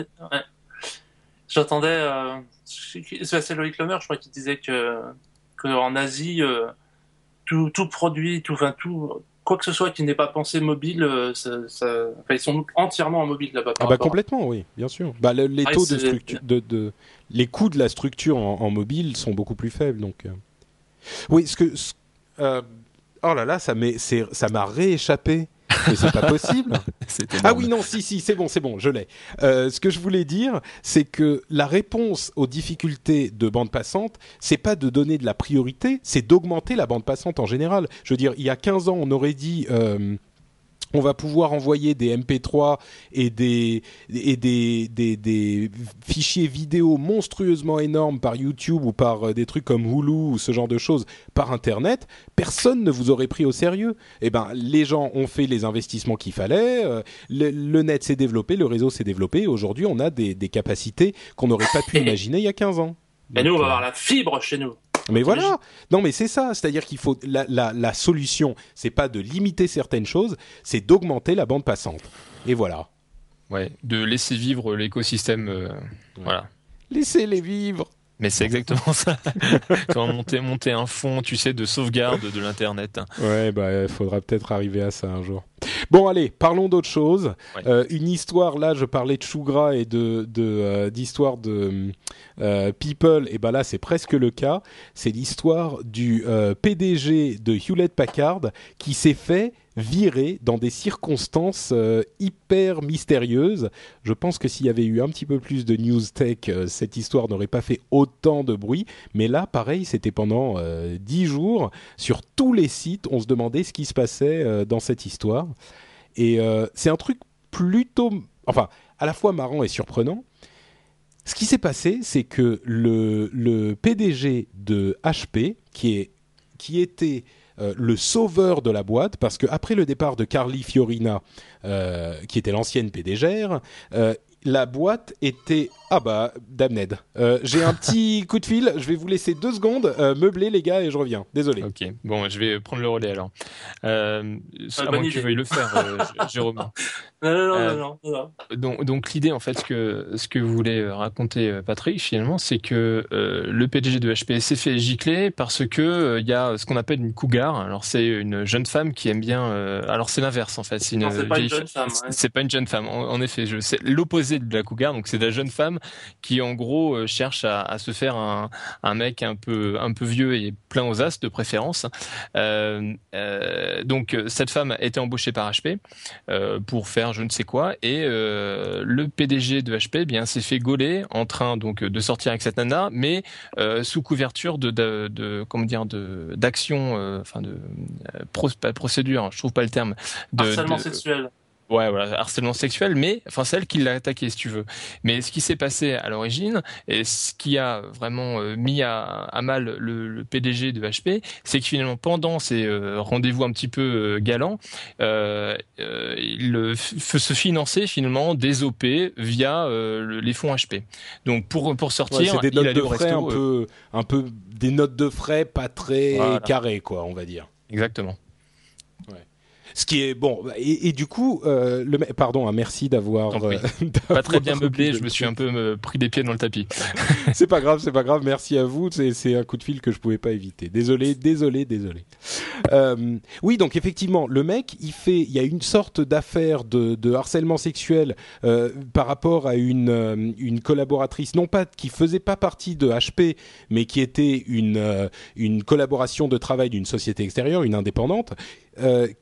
J'attendais. Euh... C'est Loïc Lemer, je crois, qui disait que, que en Asie, euh, tout, tout produit, tout, enfin, tout, quoi que ce soit qui n'est pas pensé mobile, euh, ils sont entièrement en mobile là-bas. Ah bah complètement, oui, bien sûr. Bah, les taux de, structure, de, les coûts de la structure en, mobile sont beaucoup plus faibles, donc. Euh. Oui, ce que, euh, oh là là, ça m'a rééchappé mais c'est pas possible. ah oui, non, si, si, c'est bon, c'est bon, je l'ai. Euh, ce que je voulais dire, c'est que la réponse aux difficultés de bande passante, c'est pas de donner de la priorité, c'est d'augmenter la bande passante en général. Je veux dire, il y a 15 ans, on aurait dit. Euh, on va pouvoir envoyer des MP3 et des et des, des, des, fichiers vidéo monstrueusement énormes par YouTube ou par euh, des trucs comme Hulu ou ce genre de choses par Internet, personne ne vous aurait pris au sérieux. Eh ben, les gens ont fait les investissements qu'il fallait, euh, le, net s'est développé, le réseau s'est développé. Aujourd'hui, on a des, des capacités qu'on n'aurait pas pu imaginer il y a 15 ans. Et nous, on va avoir la fibre chez nous. Mais voilà. Non, mais c'est ça. C'est-à-dire qu'il faut la, la, la solution, c'est pas de limiter certaines choses, c'est d'augmenter la bande passante. Et voilà. Ouais, de laisser vivre l'écosystème. Euh, voilà. Laissez-les vivre. Mais c'est exactement ça. Quand monter, monter un fond, tu sais, de sauvegarde de l'internet. Ouais, bah, il faudra peut-être arriver à ça un jour. Bon, allez, parlons d'autre chose. Euh, une histoire, là, je parlais de Chougra et de d'histoire de, de euh, People, et ben là, c'est presque le cas. C'est l'histoire du euh, PDG de Hewlett Packard qui s'est fait viré dans des circonstances euh, hyper mystérieuses. Je pense que s'il y avait eu un petit peu plus de news tech, euh, cette histoire n'aurait pas fait autant de bruit. Mais là, pareil, c'était pendant euh, dix jours. Sur tous les sites, on se demandait ce qui se passait dans cette histoire. Et c'est un truc plutôt... Enfin, à la fois marrant et surprenant ce qui s'est passé, c'est que le, le PDG de HP, qui, est, qui était euh, le sauveur de la boîte, parce qu'après le départ de Carly Fiorina, euh, qui était l'ancienne PDG, euh, la boîte était ah bah Damned. Euh, J'ai un petit coup de fil. Je vais vous laisser deux secondes euh, meubler les gars et je reviens. Désolé. Ok. Bon, je vais prendre le relais alors. Euh, à moins que tu veuilles le faire, euh, Jérôme. Non, non, non, non, non, Donc, donc l'idée en fait, ce que ce que voulait raconter Patrick finalement, c'est que le PDG de HP s'est fait gicler parce que il y a ce qu'on appelle une cougar. Alors c'est une jeune femme qui aime bien. alors c'est l'inverse en fait. C'est pas une jeune femme. C'est pas une jeune femme. En, en effet, c'est l'opposé de la cougar. Donc c'est la jeune femme qui en gros euh, cherche à, à se faire un, un, mec un peu un peu vieux et plein aux as de préférence. Euh, euh, donc cette femme a été embauchée par HP euh, pour faire je ne sais quoi et le PDG de HP eh bien s'est fait gauler en train donc de sortir avec cette nana mais sous couverture de, de, de, comment dire de d'action enfin de procédure je trouve pas le terme de harcèlement sexuel Ouais, voilà, harcèlement sexuel, mais enfin celle qui l'a attaqué, si tu veux. Mais ce qui s'est passé à l'origine et ce qui a vraiment euh, mis à, à mal le, le, PDG de HP, c'est que finalement pendant ces euh, rendez-vous un petit peu euh, galants, il se finançait finalement des OP via les fonds HP. Donc pour pour sortir, ouais, des notes de frais resto, un peu un peu des notes de frais pas très voilà. carrées quoi, on va dire. Exactement. Ce qui est bon. Et, et du coup, euh, le pardon, hein, merci d'avoir. Euh, pas très bien meublé. Je me suis un peu me pris des pieds dans le tapis. c'est pas grave, c'est pas grave. Merci à vous. C'est un coup de fil que je pouvais pas éviter. Désolé, désolé, désolé. Euh, oui, donc effectivement, le mec, il fait, il y a une sorte d'affaire de, de, harcèlement sexuel euh, par rapport à une euh, une collaboratrice, non pas qui faisait pas partie de HP, mais qui était une euh, une collaboration de travail d'une société extérieure, une indépendante euh,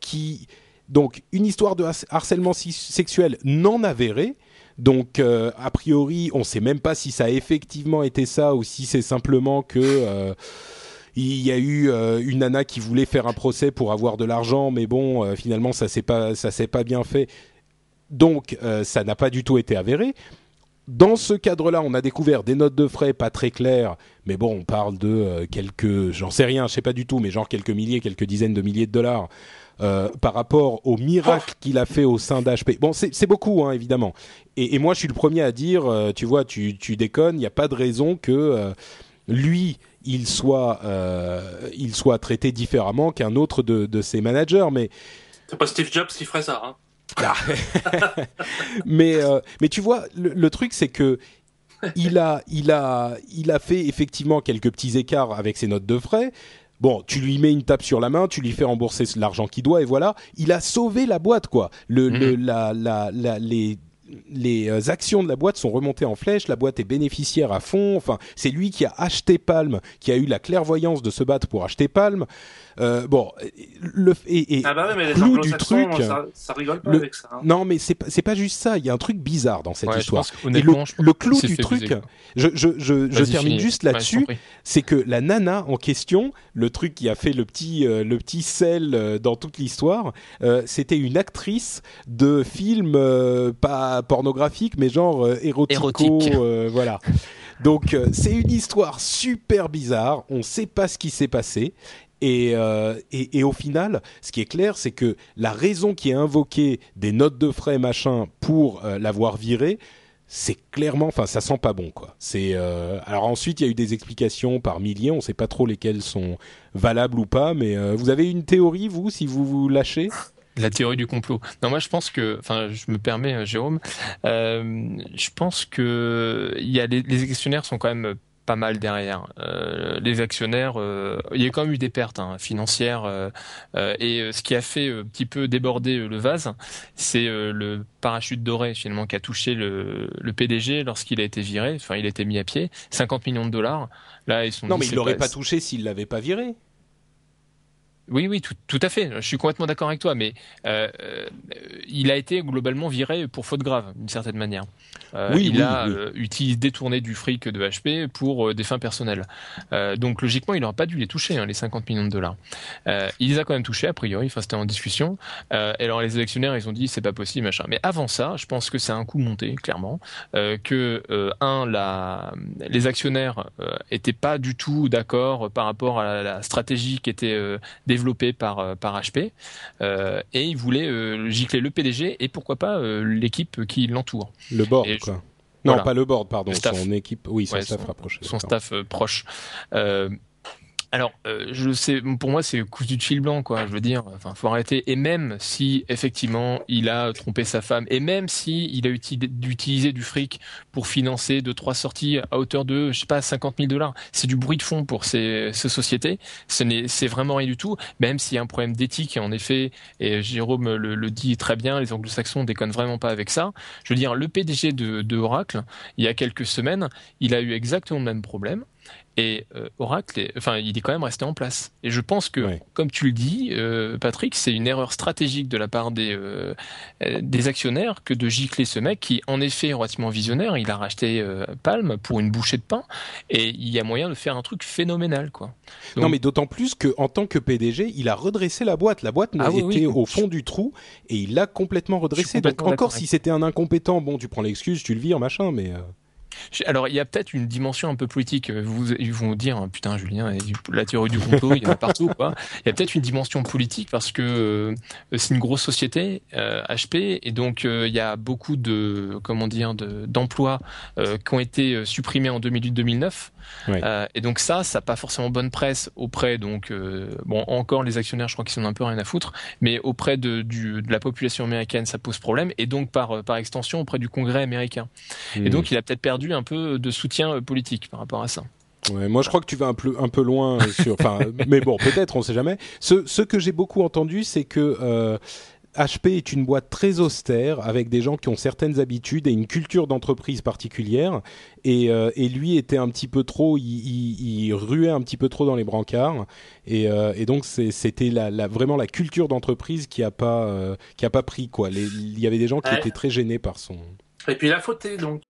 qui donc une histoire de harcèlement sexuel non avérée. Donc euh, a priori, on ne sait même pas si ça a effectivement été ça ou si c'est simplement que euh, il y a eu euh, une nana qui voulait faire un procès pour avoir de l'argent, mais bon, euh, finalement ça s'est pas ça s'est pas bien fait. Donc euh, ça n'a pas du tout été avéré. Dans ce cadre-là, on a découvert des notes de frais pas très claires, mais bon, on parle de euh, quelques, j'en sais rien, je sais pas du tout, mais genre quelques milliers, quelques dizaines de milliers de dollars euh, par rapport au miracle qu'il a fait au sein d'HP. Bon, c'est beaucoup, hein, évidemment. Et, et, moi, je suis le premier à dire, euh, tu vois, tu, tu déconnes, il n'y a pas de raison que euh, lui, il soit, euh, il soit traité différemment qu'un autre de, de ses managers, mais c'est pas Steve Jobs qui ferait ça. Hein. mais euh, mais tu vois, le, le truc c'est que il a il a il a fait effectivement quelques petits écarts avec ses notes de frais. Bon, tu lui mets une tape sur la main, tu lui fais rembourser l'argent qu'il doit et voilà, il a sauvé la boîte quoi. Le, mmh. le la, la, la les les actions de la boîte sont remontées en flèche, la boîte est bénéficiaire à fond, enfin, c'est lui qui a acheté Palm, qui a eu la clairvoyance de se battre pour acheter Palm. Euh, bon, le et, et ah bah ouais, mais clou du truc, ça, ça rigole pas le, avec ça. Hein. Non, mais c'est c'est pas juste ça. Il y a un truc bizarre dans cette ouais, histoire. Et le, le clou du truc, je je je, je termine fini. juste là-dessus, ouais, c'est que la nana en question, le truc qui a fait le petit euh, le petit sel euh, dans toute l'histoire, euh, c'était une actrice de film euh, pas pornographique, mais genre euh, érotico, Érotique. voilà. Donc c'est une histoire super bizarre. On sait pas ce qui s'est passé et, euh, et, et, au final, ce qui est clair, c'est que la raison qui est invoquée des notes de frais machin pour euh, l'avoir viré, c'est clairement, enfin, ça sent pas bon, quoi. C'est euh, alors ensuite, il y a eu des explications par milliers. On sait pas trop lesquelles sont valables ou pas, mais vous avez une théorie, vous, si vous vous lâchez? La théorie du complot. Non, moi je pense que, enfin, je me permets, Jérôme, je pense que il y a les, actionnaires sont quand même pas mal derrière. Euh, les actionnaires, euh, il y a quand même eu des pertes hein, financières euh, et ce qui a fait un petit peu déborder le vase, c'est le parachute doré finalement qui a touché le, le PDG lorsqu'il a été viré. Enfin, il a été mis à pied, 50 millions de dollars. Là, ils sont. Non, mais il l'aurait pas, pas touché s'il l'avait pas viré. Oui, oui, tout, tout, à fait. Je suis complètement d'accord avec toi, mais euh, il a été globalement viré pour faute grave, d'une certaine manière. il a utilisé détourné du fric de HP pour des fins personnelles. donc logiquement, il n'aurait pas dû les toucher, hein, les 50 millions de dollars. il les a quand même touchés a priori. Enfin, c'était en discussion. et alors les électionnaires, ils ont dit c'est pas possible, machin. Mais avant ça, je pense que c'est un coup monté, clairement, que un, la, les actionnaires étaient pas du tout d'accord par rapport à la, stratégie qui était développée par par HP, et ils voulaient gicler le PDG et pourquoi pas l'équipe qui l'entoure. Le board, quoi. Non, pas le board, pardon. Son équipe, oui, son staff rapproché. Son staff proche. Alors, euh, je sais, pour moi, c'est cousu du fil blanc, quoi. Je veux dire, enfin, faut arrêter. Et même si effectivement il a trompé sa femme, et même si il a utilisé du fric pour financer deux trois sorties à hauteur de, je sais pas, 50 000 dollars, c'est du bruit de fond pour ces, sociétés. Ce n'est, c'est vraiment rien du tout. Même s'il y a un problème d'éthique, en effet, et Jérôme le, le, dit très bien, les Anglo-Saxons déconnent vraiment pas avec ça. Je veux dire, le PDG de, de Oracle, il y a quelques semaines, il a eu exactement le même problème. Et euh, Oracle, enfin, il est quand même resté en place. Et je pense que, comme tu le dis, euh, Patrick, c'est une erreur stratégique de la part des euh, des actionnaires que de gicler ce mec qui, en effet, est relativement visionnaire. Il a racheté Palm pour une bouchée de pain, et il y a moyen de faire un truc phénoménal, quoi. non, mais d'autant plus que, en tant que PDG, il a redressé la boîte. La boîte ah, était au fond du trou, et il l'a complètement redressé. Donc, encore si c'était un incompétent, bon, tu prends l'excuse, tu le vires, machin, mais. Alors, il y a peut-être une dimension un peu politique. Vous, ils vont dire, hein, putain, Julien, la théorie du complot, il y en a partout. Quoi. Il y a peut-être une dimension politique parce que euh, c'est une grosse société, HP, euh, et donc euh, il y a beaucoup de, comment dire, d'emplois qui ont été supprimés en 2008-2009. Et donc ça, ça n'a pas forcément bonne presse auprès, donc bon, encore les actionnaires, je crois qu'ils sont un peu rien à foutre, mais auprès de, du, de la population américaine, ça pose problème, et donc par par extension auprès du Congrès américain. Et hmm. donc il a peut-être perdu un peu de soutien euh, politique par rapport à ça. Ouais, moi je crois que tu vas un peu, un peu loin sur. Enfin, mais bon, peut-être, on sait jamais. Ce, ce que j'ai beaucoup entendu, c'est que euh, HP est une boîte très austère avec des gens qui ont certaines habitudes et une culture d'entreprise particulière. Et, euh, et, lui était un petit peu trop, il, il, ruait un petit peu trop dans les brancards. Et, et donc c'était la, la, vraiment la culture d'entreprise qui a pas, qui a pas pris quoi. il y avait des gens qui étaient très gênés par son. Et puis il a fauté donc.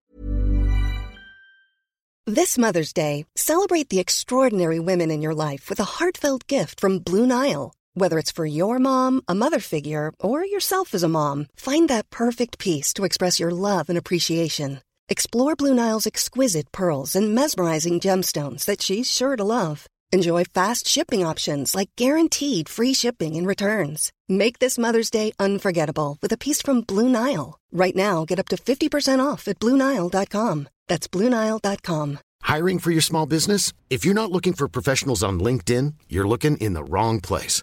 This Mother's Day, celebrate the extraordinary women in your life with a heartfelt gift from Blue Nile. Whether it's for your mom, a mother figure, or yourself as a mom, find that perfect piece to express your love and appreciation. Explore Blue Nile's exquisite pearls and mesmerizing gemstones that she's sure to love. Enjoy fast shipping options like guaranteed free shipping and returns. Make this Mother's Day unforgettable with a piece from Blue Nile. Right now, get up to 50% off at BlueNile.com. That's BlueNile.com. Hiring for your small business? If you're not looking for professionals on LinkedIn, you're looking in the wrong place.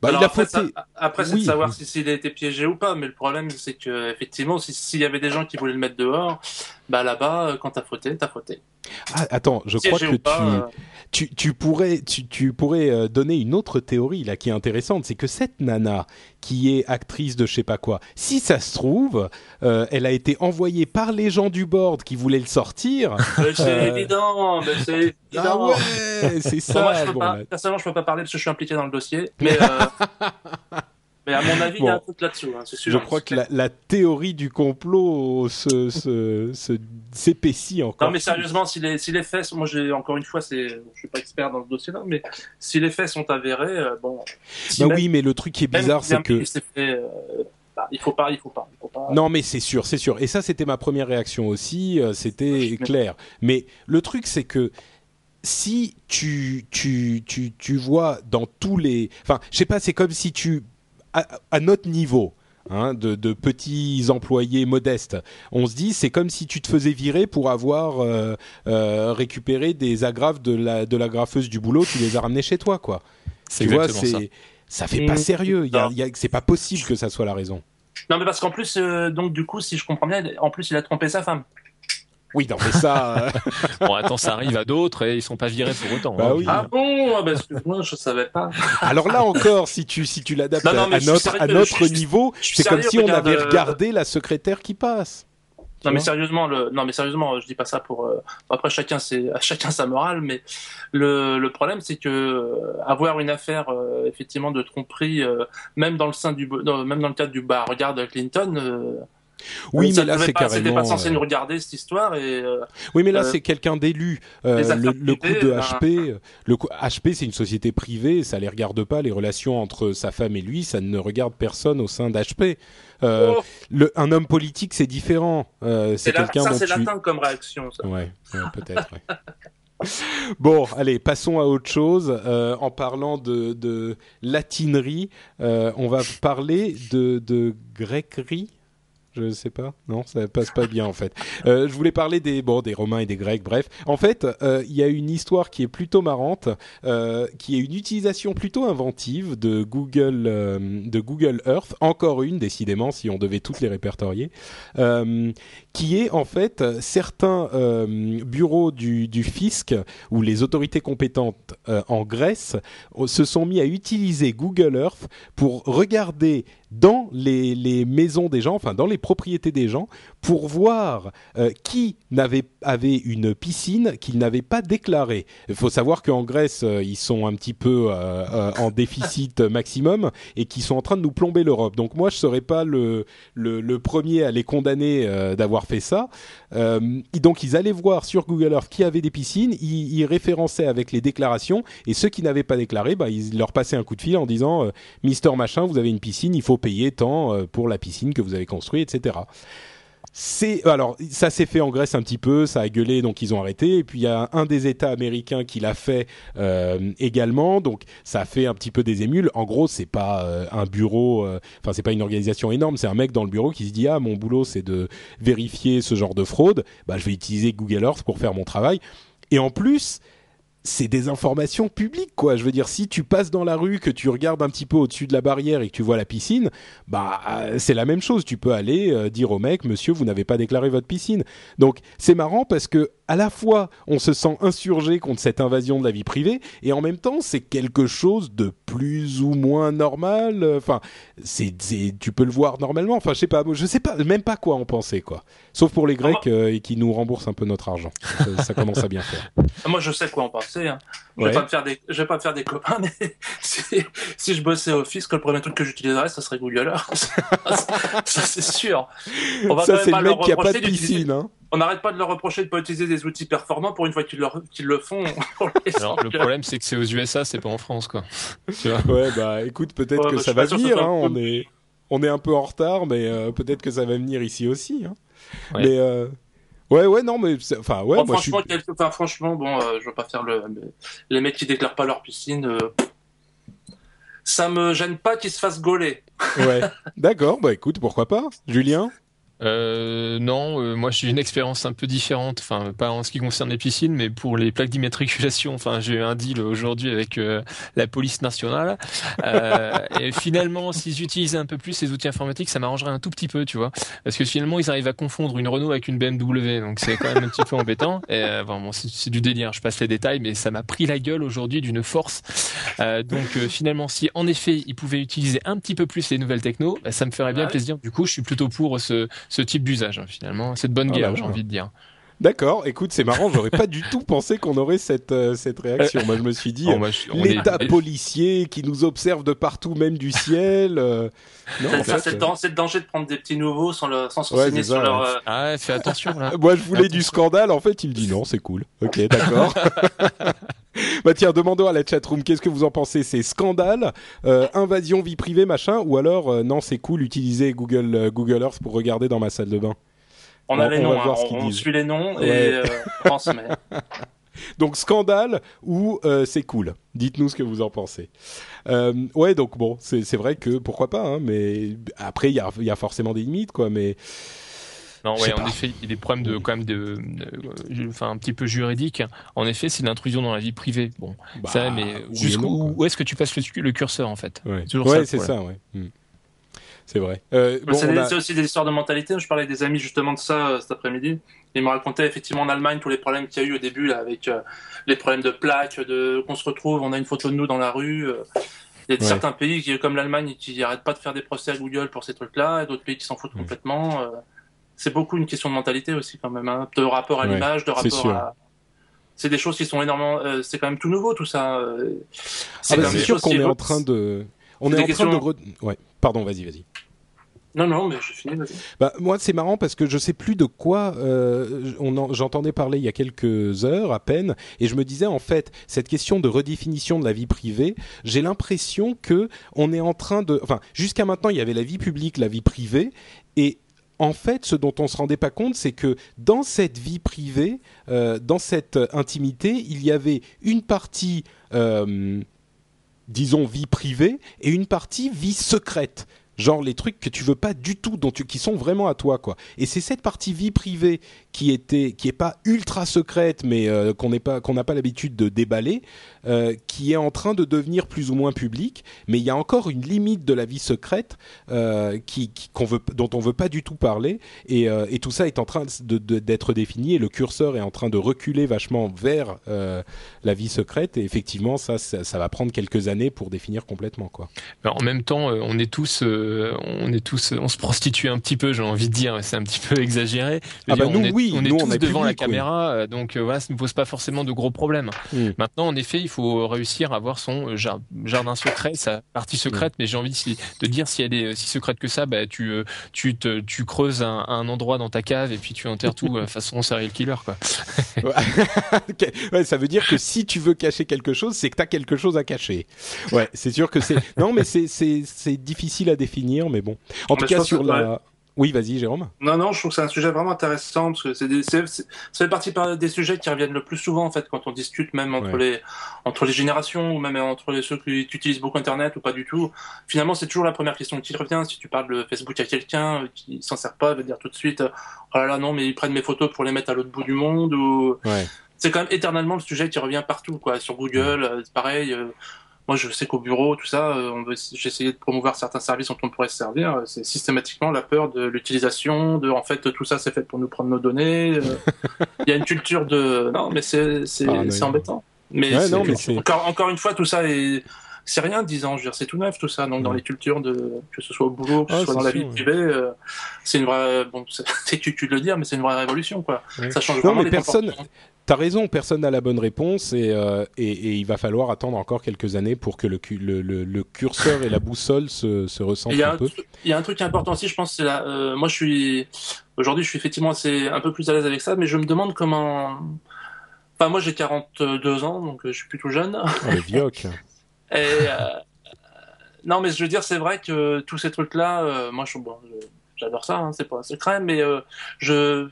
bah, Alors, après, ça, après c'est de savoir si s'il a été piégé ou pas, mais le problème c'est que effectivement, s'il si y avait des gens qui voulaient le mettre dehors, bah là-bas, quand t'as frotté, t'as frotté. Ah, attends, je crois que tu, euh, tu, tu, pourrais, tu, tu pourrais euh, donner une autre théorie là qui est intéressante, c'est que cette nana qui est actrice de je sais pas quoi, si ça se trouve, euh, elle a été envoyée par les gens du board qui voulaient le sortir. c'est évident, c'est évident. Ah ouais, c'est ça. Moi, je peux pas, personnellement, je peux pas parler parce que je suis impliqué dans le dossier, mais. Mais à mon avis, il y a un truc là-dessous. Hein, je crois que la, la, théorie du complot se, se, se, s'épaissit encore. Non, mais sérieusement, si les, si les faits, moi, encore une fois, je suis pas expert dans ce dossier-là, mais si les faits sont avérés, euh, bon. bah oui, mais le truc qui est bizarre, c'est que. Fait, euh, bah, il faut pas, il faut pas, il faut pas. Non, mais c'est sûr, c'est sûr. Et ça, c'était ma première réaction aussi. Euh, c'était clair. Mais le truc, c'est que si tu, tu, tu, tu vois dans tous les, enfin, je sais pas, c'est comme si tu à, notre niveau, Hein, de, de, petits employés modestes. On se dit, c'est comme si tu te faisais virer pour avoir euh, euh, récupéré des agrafes de la, de la graffeuse du boulot, tu les as ramenés chez toi, quoi. Tu vois, c'est, ça. ça fait pas sérieux. Il y a, y a, c'est pas possible que ça soit la raison. Non, mais parce qu'en plus, euh, donc du coup, si je comprends bien, en plus, il a trompé sa femme. Oui, non, mais ça. Euh, bon, attends, ça arrive à d'autres et ils sont pas virés pour autant. Bah hein. oui. Ah bon? Ah bah, Excuse-moi, je savais pas. Alors là encore, si tu si tu l'adaptes à, notre sérieux, à je notre suis- niveau, c'est comme si on regarde, avait euh, regardé la secrétaire qui passe. Non mais sérieusement, le... non mais sérieusement, je dis pas ça pour. euh, Après chacun c'est à chacun sa morale, mais le, le problème c'est que euh, avoir une affaire euh, effectivement de tromperie, euh, même dans le sein du, non, même dans le cadre du bah regarde Clinton. Oui, mais là c'est pas, C'était carrément. pas censé euh, nous regarder cette histoire et. euh, Oui, mais là, Euh, c'est quelqu'un d'élu. Euh, le, le coup de ben- HP, euh, le coup- HP, c'est une société privée, ça les regarde pas. Les relations entre sa femme et lui, ça ne regarde personne au sein d'HP. Oh, un homme politique, c'est différent. C'est quelqu'un ça c'est tu. latin comme réaction. Ça. Ouais, ouais, peut-être. ouais. Bon, allez, passons à autre chose. Euh, en parlant de, de latinerie, euh, on va parler de, de grecquerie. Je sais pas, non, ça passe pas bien en fait. Euh, je voulais parler des bon des Romains et des Grecs. Bref, en fait, euh, il y a une histoire qui est plutôt marrante, euh, qui est une utilisation plutôt inventive de Google de Google Earth. Encore une, décidément, si on devait toutes les répertorier. Qui est en fait certains bureaux du, fisc ou les autorités compétentes en Grèce se sont mis à utiliser Google Earth pour regarder dans les, les maisons des gens, enfin dans les propriétés des gens, pour voir euh, qui n'avait avait une piscine qu'ils n'avaient pas déclarée. Il faut savoir qu'en Grèce, euh, ils sont un petit peu euh, en déficit maximum et qu'ils sont en train de nous plomber l'Europe. Donc moi, je serais pas le, le, le premier à les condamner d'avoir fait ça. Euh, donc ils allaient voir sur Google Earth qui avait des piscines, ils, ils référençaient avec les déclarations et ceux qui n'avaient pas déclaré, bah, ils leur passaient un coup de fil en disant euh, Mister Machin, vous avez une piscine, il faut payer tant euh, pour la piscine que vous avez construite, etc. C'est alors ça s'est fait en Grèce un petit peu, ça a gueulé donc ils ont arrêté. Et puis il y a un des États américains qui l'a fait euh, également. Donc ça a fait un petit peu des émules. En gros c'est pas euh, un bureau, euh, enfin c'est pas une organisation énorme, c'est un mec dans le bureau qui se dit ah mon boulot c'est de vérifier ce genre de fraude, bah je vais utiliser Google Earth pour faire mon travail. Et en plus c'est des informations publiques, quoi. Je veux dire, si tu passes dans la rue, que tu regardes un petit peu au-dessus de la barrière et que tu vois la piscine, bah euh, c'est la même chose. Tu peux aller euh, dire au mec, monsieur, vous n'avez pas déclaré votre piscine. Donc c'est marrant parce que à la fois on se sent insurgé contre cette invasion de la vie privée et en même temps c'est quelque chose de plus ou moins normal. Enfin, c'est, c'est- tu peux le voir normalement. Enfin, je sais pas, je sais pas même pas quoi en penser, quoi. Sauf pour les Grecs euh, et qui nous remboursent un peu notre argent. Ça, ça commence à bien faire. Moi je sais quoi en penser. Hein. Je Ouais. vais pas me faire des, je vais pas me faire des copains, mais si, si je bossais au fisc, le premier truc que j'utiliserais, ça serait Google Earth. ça c'est sûr. On va quand Ça c'est le mec qui a pas de piscine, hein. On n'arrête pas de leur reprocher de pas utiliser des outils performants pour une fois qu'ils, leur- qu'ils le font. Alors, le problème, c'est que c'est aux USA, c'est pas en France, quoi. Tu vois. Ouais, bah écoute, peut-être Ouais, que bah, ça va venir. Hein, on est, on est un peu en retard, mais euh, peut-être que ça va venir ici aussi. Hein. Ouais. Mais euh, ouais, ouais, non, mais c'est- enfin, ouais, Bon, moi je suis. franchement, quelque- enfin, franchement, bon, euh, je veux pas faire le, le- les mecs qui déclarent pas leur piscine. euh, ça me gêne pas qu'ils se fassent gauler. Ouais, d'accord. Bah écoute, pourquoi pas, Julien? Euh, non, euh, moi j'ai une expérience un peu différente, enfin pas en ce qui concerne les piscines, mais pour les plaques d'immatriculation. Enfin, j'ai eu un deal aujourd'hui avec euh, la police nationale. Euh, et finalement, s'ils utilisaient un peu plus ces outils informatiques, ça m'arrangerait un tout petit peu, tu vois, parce que finalement ils arrivent à confondre une Renault avec une BMW, donc c'est quand même un petit peu embêtant. Et euh, bon, bon, c'est du délire. Je passe les détails, mais ça m'a pris la gueule aujourd'hui d'une force. Euh, donc euh, finalement, si en effet ils pouvaient utiliser un petit peu plus les nouvelles techno, bah, ça me ferait bien plaisir. Du coup, je suis plutôt pour ce ce type d'usage hein, finalement. C'est de bonne Ah, guerre, j'ai voilà. envie de dire. D'accord. Écoute, c'est marrant. J'aurais pas du tout pensé qu'on aurait cette euh, cette réaction. Moi, je me suis dit. Je- est- L'État policier qui nous observe de partout, même du ciel. euh, Non, en ça, fait, c'est, le euh, danger de prendre des petits nouveaux sans, le, sans se Ouais, renseigner c'est ça, sur leur. ouais. euh, Ah, ouais, fais attention là. Moi, je voulais du scandale. En fait, il me dit non, c'est cool. Ok, d'accord. bah tiens, demandons à la chatroom, qu'est-ce que vous en pensez? C'est scandale, euh, invasion vie privée, machin, ou alors euh, non, c'est cool, utiliser Google euh, Google Earth pour regarder dans ma salle de bain? on a les on noms, hein, on, suit les noms Ouais. et. Donc scandale ou c'est cool. Dites-nous ce que vous en pensez. Ouais, donc bon, c'est vrai que pourquoi pas, hein, mais après il y a, il y a forcément des limites, quoi. Mais Non, ouais, en effet, il y a des problèmes de quand même de, de- enfin un petit peu juridique. En effet, c'est de l'intrusion dans la vie privée. Bon, bah, ça, mais jusqu'où où est-ce que tu passes le, le curseur en fait? Ouais, C'est Ouais, ça c'est ouais. Hmm. c'est vrai. Euh, bon, c'est a- aussi des histoires de mentalité. Je parlais avec des amis justement de ça euh, cet après-midi. Ils me racontaient effectivement en Allemagne tous les problèmes qu'il y a eu au début là, avec euh, les problèmes de plaques, de qu'on se retrouve, on a une photo de nous dans la rue. euh. Il y a Ouais. certains pays qui, comme l'Allemagne qui n'arrêtent pas de faire des procès à Google pour ces trucs-là, et d'autres pays qui s'en foutent Mm. complètement. C'est beaucoup une question de mentalité aussi quand même, hein, de rapport à Ouais, l'image, de rapport à. C'est des choses qui sont énormément. euh, c'est quand même tout nouveau tout ça. euh. Ah C'est bah, c'est sûr qu'on est en train de, on est en train de, re- ouais. Pardon, vas-y, vas-y. Non non, mais j'ai fini. vas-y. Bah, moi, c'est marrant parce que je sais plus de quoi euh, j'entendais parler il y a quelques heures à peine, et je me disais en fait cette question de redéfinition de la vie privée, j'ai l'impression que on est en train de, enfin, jusqu'à maintenant, il y avait la vie publique, la vie privée, et en fait, ce dont on se rendait pas compte, c'est que dans cette vie privée, euh, dans cette intimité, il y avait une partie, euh, disons, vie privée et une partie vie secrète. Genre les trucs que tu veux pas du tout, dont tu, qui sont vraiment à toi, quoi. Et c'est cette partie vie privée qui était, qui est pas ultra secrète, mais euh, qu'on pas, qu'on n'a pas l'habitude de déballer, euh, qui est en train de devenir plus ou moins publique. Mais il y a encore une limite de la vie secrète euh, qui, qui- qu'on veut, dont on veut pas du tout parler. Et, euh, et tout ça est en train d'être défini. Et le curseur est en train de reculer vachement vers euh, la vie secrète. Et effectivement, ça, ça, ça va prendre quelques années pour définir complètement, quoi. Alors, en même temps, on est tous, on est tous, on se prostitue un petit peu, j'ai envie de dire, c'est un petit peu exagéré. Ah bah dire, nous, on est, oui, on est nous, tous on est devant la public, caméra, donc voilà, ça ne pose pas forcément de gros problèmes. Mm. Maintenant, en effet, il faut réussir à avoir son euh, jar- jardin secret, sa partie secrète. Mais j'ai envie de, de dire, si elle est si secrète que ça, bah, tu, euh, tu, te, tu creuses un, un endroit dans ta cave et puis tu enterres tout euh, façon serial killer, quoi. Ouais, ça veut dire que si tu veux cacher quelque chose, c'est que tu as quelque chose à cacher. Ouais, c'est sûr que c'est. Non, mais c'est difficile à définir, mais bon. En tout Mais cas, sur que- la. Oui, vas-y, Jérôme. Non, non, je trouve que c'est un sujet vraiment intéressant parce que c'est des, c'est- c'est- ça fait partie par- des sujets qui reviennent le plus souvent en fait quand on discute même entre Ouais. les entre les générations ou même entre les ceux qui utilisent beaucoup Internet ou pas du tout. Finalement, c'est toujours la première question qui revient. Si tu parles de Facebook à quelqu'un euh, qui s'en sert pas, il va dire tout de suite euh, oh là là non mais ils prennent mes photos pour les mettre à l'autre bout du monde ou Ouais. c'est quand même éternellement le sujet qui revient partout quoi sur Google euh, pareil euh, moi je sais qu'au bureau tout ça euh, on veut essayé de promouvoir certains services dont on pourrait se servir. Euh, c'est systématiquement la peur de l'utilisation de en fait tout ça c'est fait pour nous prendre nos données euh, il y a une culture de non mais c'est c'est c'est embêtant. Mais, Ouais, c'est- non, mais c'est- encore encore une fois tout ça est c'est rien dix ans je veux dire c'est tout neuf tout ça. Donc dans les cultures de que ce soit au boulot que ce Ah, soit dans la sûr, vie ouais. privée euh, c'est une vraie bon c'est cul de le dire mais c'est une vraie révolution quoi. Ouais. ça change Non, vraiment mais les personne-. T'as raison, personne n'a la bonne réponse et, euh, et, et il va falloir attendre encore quelques années pour que le, cu- le, le, le curseur et la boussole se, se ressentent un un, peu. il y a un truc important aussi, je pense, c'est là. euh, moi, je suis aujourd'hui, je suis effectivement assez un peu plus à l'aise avec ça, mais je me demande comment. Enfin, moi, j'ai 42 ans, donc euh, je suis plutôt jeune. Oh, le vioc. Et euh, non, mais je veux dire, c'est vrai que tous ces trucs-là, moi, je, bon, je- j'adore ça, hein, c'est pas un secret, mais je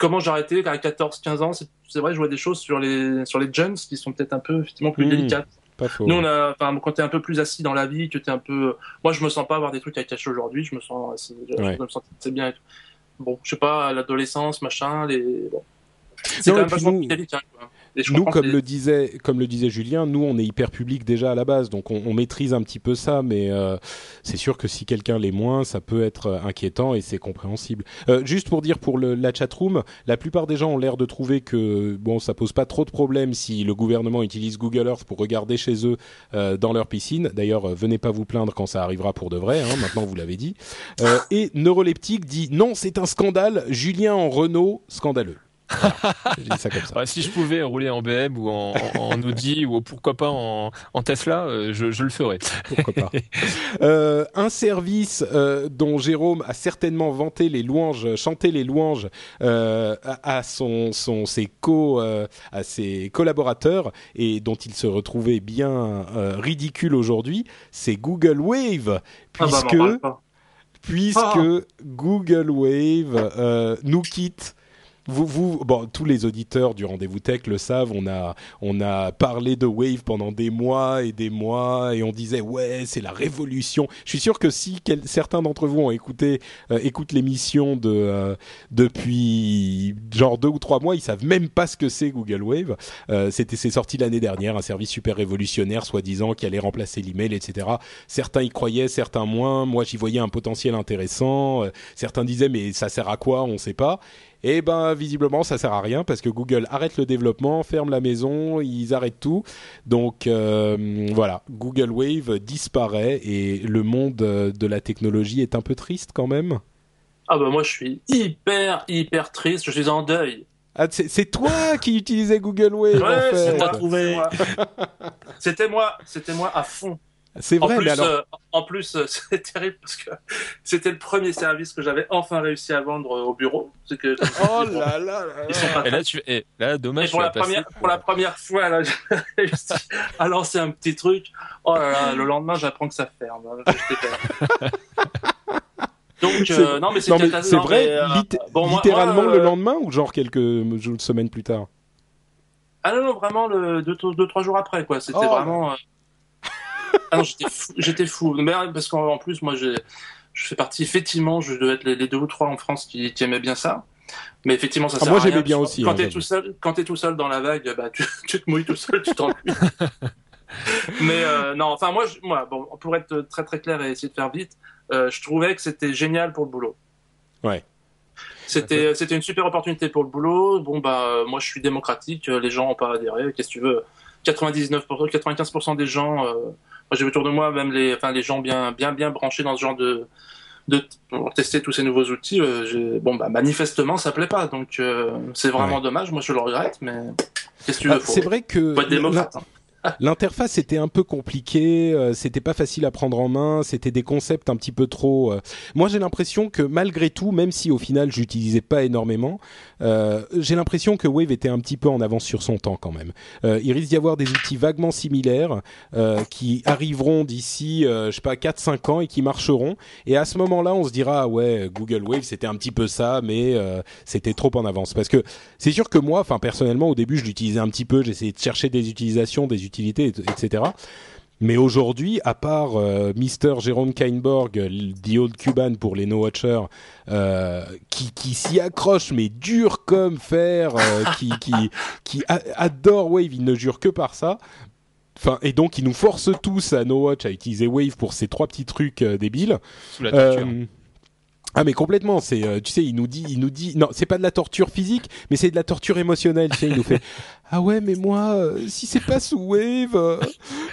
comment j'ai arrêté à 14-15 ans, c'est vrai, je vois des choses sur les sur les jeunes qui sont peut-être un peu effectivement plus Mmh. délicates. Pas faux. Nous, on a, enfin, quand t'es un peu plus assis dans la vie, que t'es un peu, moi, je me sens pas avoir des trucs à cacher aujourd'hui. Je me sens, assez- je Ouais. me sens assez bien. et tout. Bon, je sais pas, l'adolescence, machin, les, bon. C'est quand même vachement plus délicat, quoi. Nous, comme le disait, comme le disait Julien, nous on est hyper public déjà à la base, donc on, on maîtrise un petit peu ça, mais euh, c'est sûr que si quelqu'un l'est moins, ça peut être euh, inquiétant et c'est compréhensible. Euh, juste pour dire pour le, la chatroom, la plupart des gens ont l'air de trouver que bon, ça pose pas trop de problèmes si le gouvernement utilise Google Earth pour regarder chez eux euh, dans leur piscine. D'ailleurs, venez pas vous plaindre quand ça arrivera pour de vrai. Hein, maintenant, vous l'avez dit. Et Neuroleptique dit non, c'est un scandale. Julien en Renault, scandaleux. Voilà. Je dis ça comme ça. Ouais, si je pouvais rouler en BM ou en, en, en Audi ou pourquoi pas en, en Tesla, euh, je, je le ferais. pourquoi pas. Euh, un service euh, dont Jérôme a certainement vanté les louanges, chanté les louanges euh, à, à son, son, ses co, euh, à ses collaborateurs et dont il se retrouvait bien euh, ridicule aujourd'hui, c'est Google Wave, Ah bah, puisque puisque Ah. Google Wave euh, nous quitte. Vous, vous, bon, tous les auditeurs du rendez-vous tech le savent. On a, on a parlé de Wave pendant des mois et des mois, et on disait ouais, c'est la révolution. Je suis sûr que si certains d'entre vous ont écouté, euh, écoutent l'émission de euh, depuis genre deux ou trois mois, ils savent même pas ce que c'est Google Wave. Euh, c'était, c'est sorti l'année dernière, un service super révolutionnaire, soi-disant, qui allait remplacer l'email, etc. Certains y croyaient, certains moins. Moi, j'y voyais un potentiel intéressant. Euh, certains disaient mais ça sert à quoi? On sait pas. Et eh ben visiblement ça sert à rien parce que Google arrête le développement, ferme la maison, ils arrêtent tout. Donc euh, voilà, Google Wave disparaît et le monde de la technologie est un peu triste quand même. Ah bah moi je suis hyper hyper triste, je suis en deuil. Ah, c'est toi qui utilisais Google Wave. Ouais, en fait. C'était moi, c'était moi à fond. C'est vrai, en plus, mais alors... Euh, en plus, euh, c'est terrible parce que c'était le premier service que j'avais enfin réussi à vendre au bureau. Que, oh là là, là, Et là, tu, et là, dommage. pour, la première, pour la première fois, là, j'ai réussi à lancer un petit truc. Oh là là, le lendemain, j'apprends que ça ferme. Donc, euh, non, mais c'est vrai, littéralement le lendemain ou genre quelques semaines plus tard? Ah non, non, vraiment le, deux, deux, trois jours après, quoi. C'était oh. vraiment. Ah j'étais fou, fou. parce qu'en plus, moi, je fais partie, effectivement, je devais être les, deux ou trois en France qui, qui aimaient bien ça. Mais effectivement, ça ah, Moi, j'aimais bien aussi. Quand hein, t'es tout seul, quand t'es tout seul dans la vague, bah, tu, tu te mouilles tout seul, tu t'ennuies. Mais euh, non, enfin moi, moi, bon, pour être très très clair et essayer de faire vite, euh, je trouvais que c'était génial pour le boulot. Ouais. C'était c'était une super opportunité pour le boulot. Bon bah moi je suis démocratique, les gens ont pas adhéré. Qu'est-ce que tu veux 99%, 95% des gens euh, j'ai autour de moi même les, enfin, les gens bien, bien, bien branchés dans ce genre de, de pour tester tous ces nouveaux outils. Euh, bon, bah, manifestement, ça plaît pas. Donc, euh, c'est vraiment dommage. Moi, je le regrette, mais qu'est-ce que tu veux ah, C'est vrai que. L'interface était un peu compliquée, euh, c'était pas facile à prendre en main, c'était des concepts un petit peu trop. Euh. Moi, j'ai l'impression que malgré tout, même si au final j'utilisais pas énormément, euh, j'ai l'impression que Wave était un petit peu en avance sur son temps quand même. il risque d'y avoir des outils vaguement similaires qui arriveront d'ici, je sais pas, 4-5 ans et qui marcheront. Et à ce moment-là, on se dira ah ouais, Google Wave c'était un petit peu ça, mais c'était trop en avance. Parce que c'est sûr que moi, enfin personnellement, au début, je l'utilisais un petit peu, j'essayais de chercher des utilisations, des utilité, etc. Mais aujourd'hui, à part euh, Mister Jérôme Kainborg, The Old Cuban pour les no-watchers, euh, qui, qui s'y accroche mais dur comme fer, euh, qui, qui, qui adore Wave, il ne jure que par ça. Enfin, et donc il nous force tous à no-watch à utiliser Wave pour ces trois petits trucs débiles. Sous la ah mais complètement, c'est euh, tu sais, il nous dit il nous dit non, c'est pas de la torture physique, mais c'est de la torture émotionnelle, tu sais, il nous fait Ah ouais, mais moi euh, si c'est pas sous Wave, euh,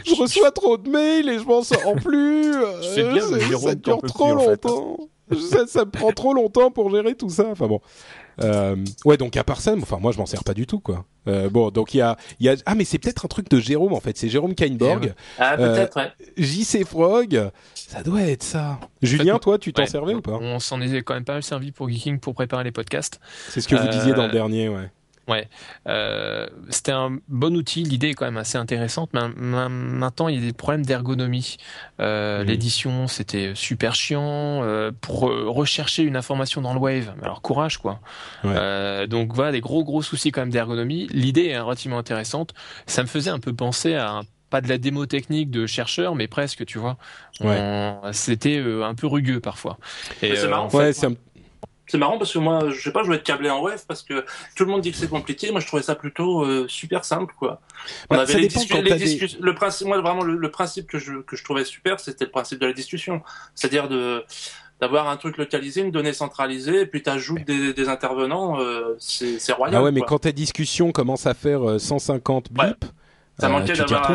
je reçois trop de mails et je m'en sors plus. bien, ça dure trop longtemps. ça, ça me prend trop longtemps pour gérer tout ça. Enfin bon. Euh, ouais, donc à part ça, enfin moi je m'en sers pas du tout quoi. Euh, bon, donc il y a, y a, ah mais c'est peut-être un truc de Jérôme en fait. C'est Jérôme Kainborg. Ah peut-être. ouais. JC Frog, ça doit être ça. Julien, toi, tu t'en servais ou pas? On s'en est quand même pas mal servi pour Geeking pour préparer les podcasts. C'est ce que vous disiez dans le euh, dernier, ouais. Ouais, euh, c'était un bon outil. L'idée est quand même assez intéressante. Mais maintenant, il y a des problèmes d'ergonomie. Euh, L'édition, c'était super chiant euh, pour rechercher une information dans le Wave. Alors courage, quoi. Euh, donc voilà, des gros gros soucis quand même d'ergonomie. L'idée est relativement intéressante. Ça me faisait un peu penser à un pas de la démo technique de chercheur, mais presque, tu vois. Ouais. C'était un peu rugueux parfois. Et c'est marrant. ouais, c'est un c'est marrant parce que moi, je sais pas, je vais être câblé en web parce que tout le monde dit que c'est compliqué. Moi, je trouvais ça plutôt euh, super simple, quoi. On bah, avait les, discussions. Le principe, moi, vraiment, le, principe que je que je trouvais super, c'était le principe de la discussion, c'est-à-dire de d'avoir un truc localisé, une donnée centralisée, et puis tu ajoutes des, des, intervenants, euh, c'est royal. Ah ouais, mais quand ta discussion commence à faire 150 euh, blips, ça euh, manquait d'avoir.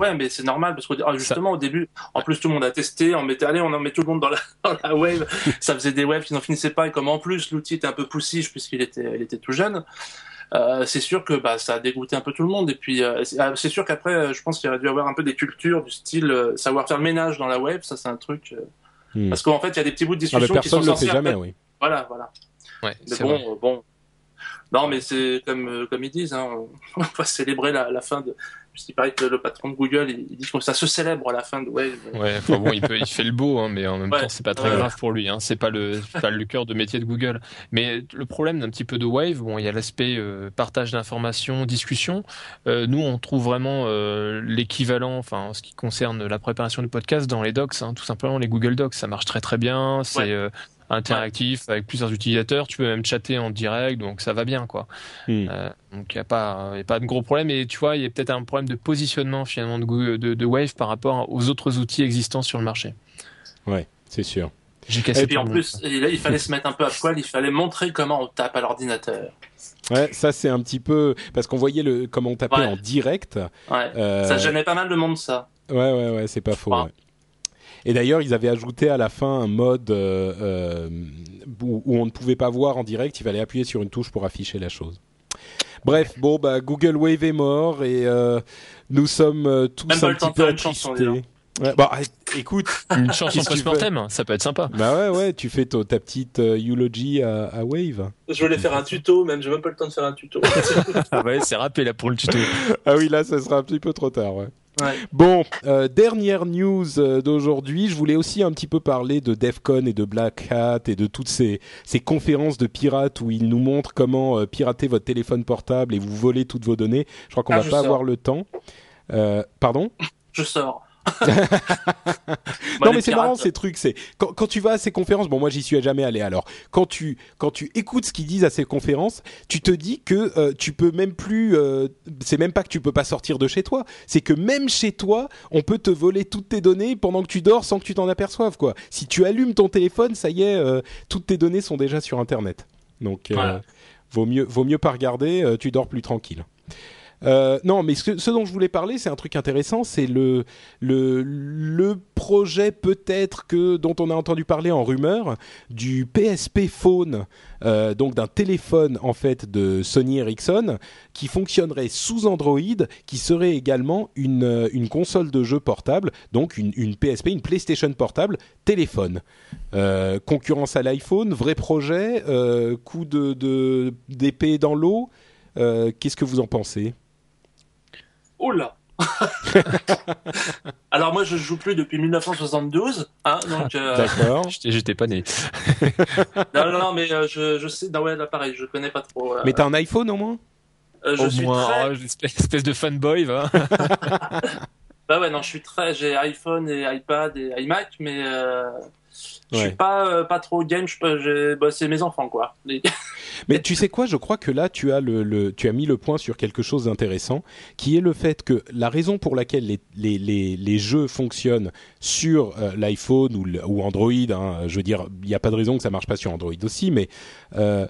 Ouais, mais c'est normal parce que ah, justement au début, en plus tout le monde a testé, on mettait, allez, on en met tout le monde dans la, dans la wave. ça faisait des waves qui n'en finissaient pas et comme en plus l'outil était un peu poussif puisqu'il était, il était tout jeune. Euh, c'est sûr que bah, ça a dégoûté un peu tout le monde. Et puis, euh, ah, c'est sûr qu'après, je pense qu'il aurait dû avoir un peu des cultures du style euh, savoir faire le ménage dans la web. Ça, c'est un truc. Hmm. Parce qu'en fait, il y a des petits bouts de discussion ah, qui sont ne le fait jamais, oui. Voilà, voilà. Ouais, mais bon, bon. Non, mais c'est comme comme ils disent, hein, on va célébrer la, la fin de, puisqu'il paraît que le patron de Google, il, dit que ça se célèbre à la fin de Wave. Ouais, enfin bon, il, peut, il fait le beau, hein, mais en même temps, c'est pas très grave pour lui. Hein, c'est pas le, pas le cœur de métier de Google. Mais le problème d'un petit peu de Wave, bon, il y a l'aspect euh, partage d'informations, discussion. Euh, nous, on trouve vraiment euh, l'équivalent, enfin, en ce qui concerne la préparation du podcast, dans les docs, hein, tout simplement les Google Docs. Ça marche très très bien. C'est interactif avec plusieurs utilisateurs. Tu peux même chatter en direct, donc ça va bien, quoi. Hmm. Euh, donc il n'y a pas, y a pas de gros problème. Et tu vois, il y a peut-être un problème de positionnement finalement de, de, de, Wave par rapport aux autres outils existants sur le marché. Ouais, c'est sûr. J'ai cassé. Et puis en plus, il fallait se mettre un peu à poil. Il fallait montrer comment on tape à l'ordinateur. Ouais, ça c'est un petit peu parce qu'on voyait le comment on tapait en direct. Ouais. Euh... Ça gênait pas mal de monde ça. Ouais, ouais, ouais, c'est pas faux. Ouais. Et d'ailleurs, ils avaient ajouté à la fin un mode euh, euh, où, on ne pouvait pas voir en direct. Il fallait appuyer sur une touche pour afficher la chose. Bref, bon, bah, Google Wave est mort et euh, nous sommes tous un petit peu attristés. Ouais, bah, écoute, une chanson post-mortem, ça peut être sympa. Bah ouais, ouais, tu fais ta, petite eulogy à, à, Wave. Je voulais faire un tuto, même j'ai même pas le temps de faire un tuto. ah ouais, c'est râpé là pour le tuto. ah oui, là, ça sera un petit peu trop tard, ouais. Bon, euh, dernière news euh, d'aujourd'hui. Je voulais aussi un petit peu parler de DEFCON et de Black Hat et de toutes ces, ces conférences de pirates où ils nous montrent comment euh, pirater votre téléphone portable et vous voler toutes vos données. Je crois qu'on ah, va pas avoir le temps. pardon? Je sors. non mais c'est marrant ces trucs. C'est quand, quand, tu vas à ces conférences. Bon moi j'y suis jamais allé. Alors quand tu quand tu écoutes ce qu'ils disent à ces conférences, tu te dis que euh, tu peux même plus. Euh, c'est même pas que tu peux pas sortir de chez toi. C'est que même chez toi, on peut te voler toutes tes données pendant que tu dors sans que tu t'en aperçoives quoi. Si tu allumes ton téléphone, ça y est, euh, toutes tes données sont déjà sur Internet. Donc vaut mieux vaut mieux pas regarder. tu dors plus tranquille. Euh, non, mais ce, dont je voulais parler, c'est un truc intéressant, c'est le, projet peut-être que dont on a entendu parler en rumeur du PSP Phone, euh, donc d'un téléphone en fait de Sony Ericsson qui fonctionnerait sous Android, qui serait également une, euh, console de jeu portable, donc une, PSP, une PlayStation portable téléphone. Concurrence à l'iPhone, vrai projet, coup de d'épée dans l'eau. Qu'est-ce que vous en pensez? Oula Alors moi je joue plus depuis 1972, hein, donc. Euh... D'accord. J'étais pas né. non, non, non, mais euh, je, je sais. Non ouais, là pareil, je connais pas trop. Euh... Mais t'as un iPhone au moins? Euh, Je au suis moins, très... oh, espèce de fanboy, va. bah ouais, non, je suis très. J'ai iPhone et iPad et iMac, mais euh, je suis pas euh, pas trop game. Je, bah, c'est mes enfants quoi. Mais tu sais quoi Je crois que là, tu as, le, le, tu as mis le point sur quelque chose d'intéressant, qui est le fait que la raison pour laquelle les, les, les, les jeux fonctionnent sur euh, l'iPhone ou, ou Android, hein, je veux dire, il n'y a pas de raison que ça marche pas sur Android aussi, mais euh,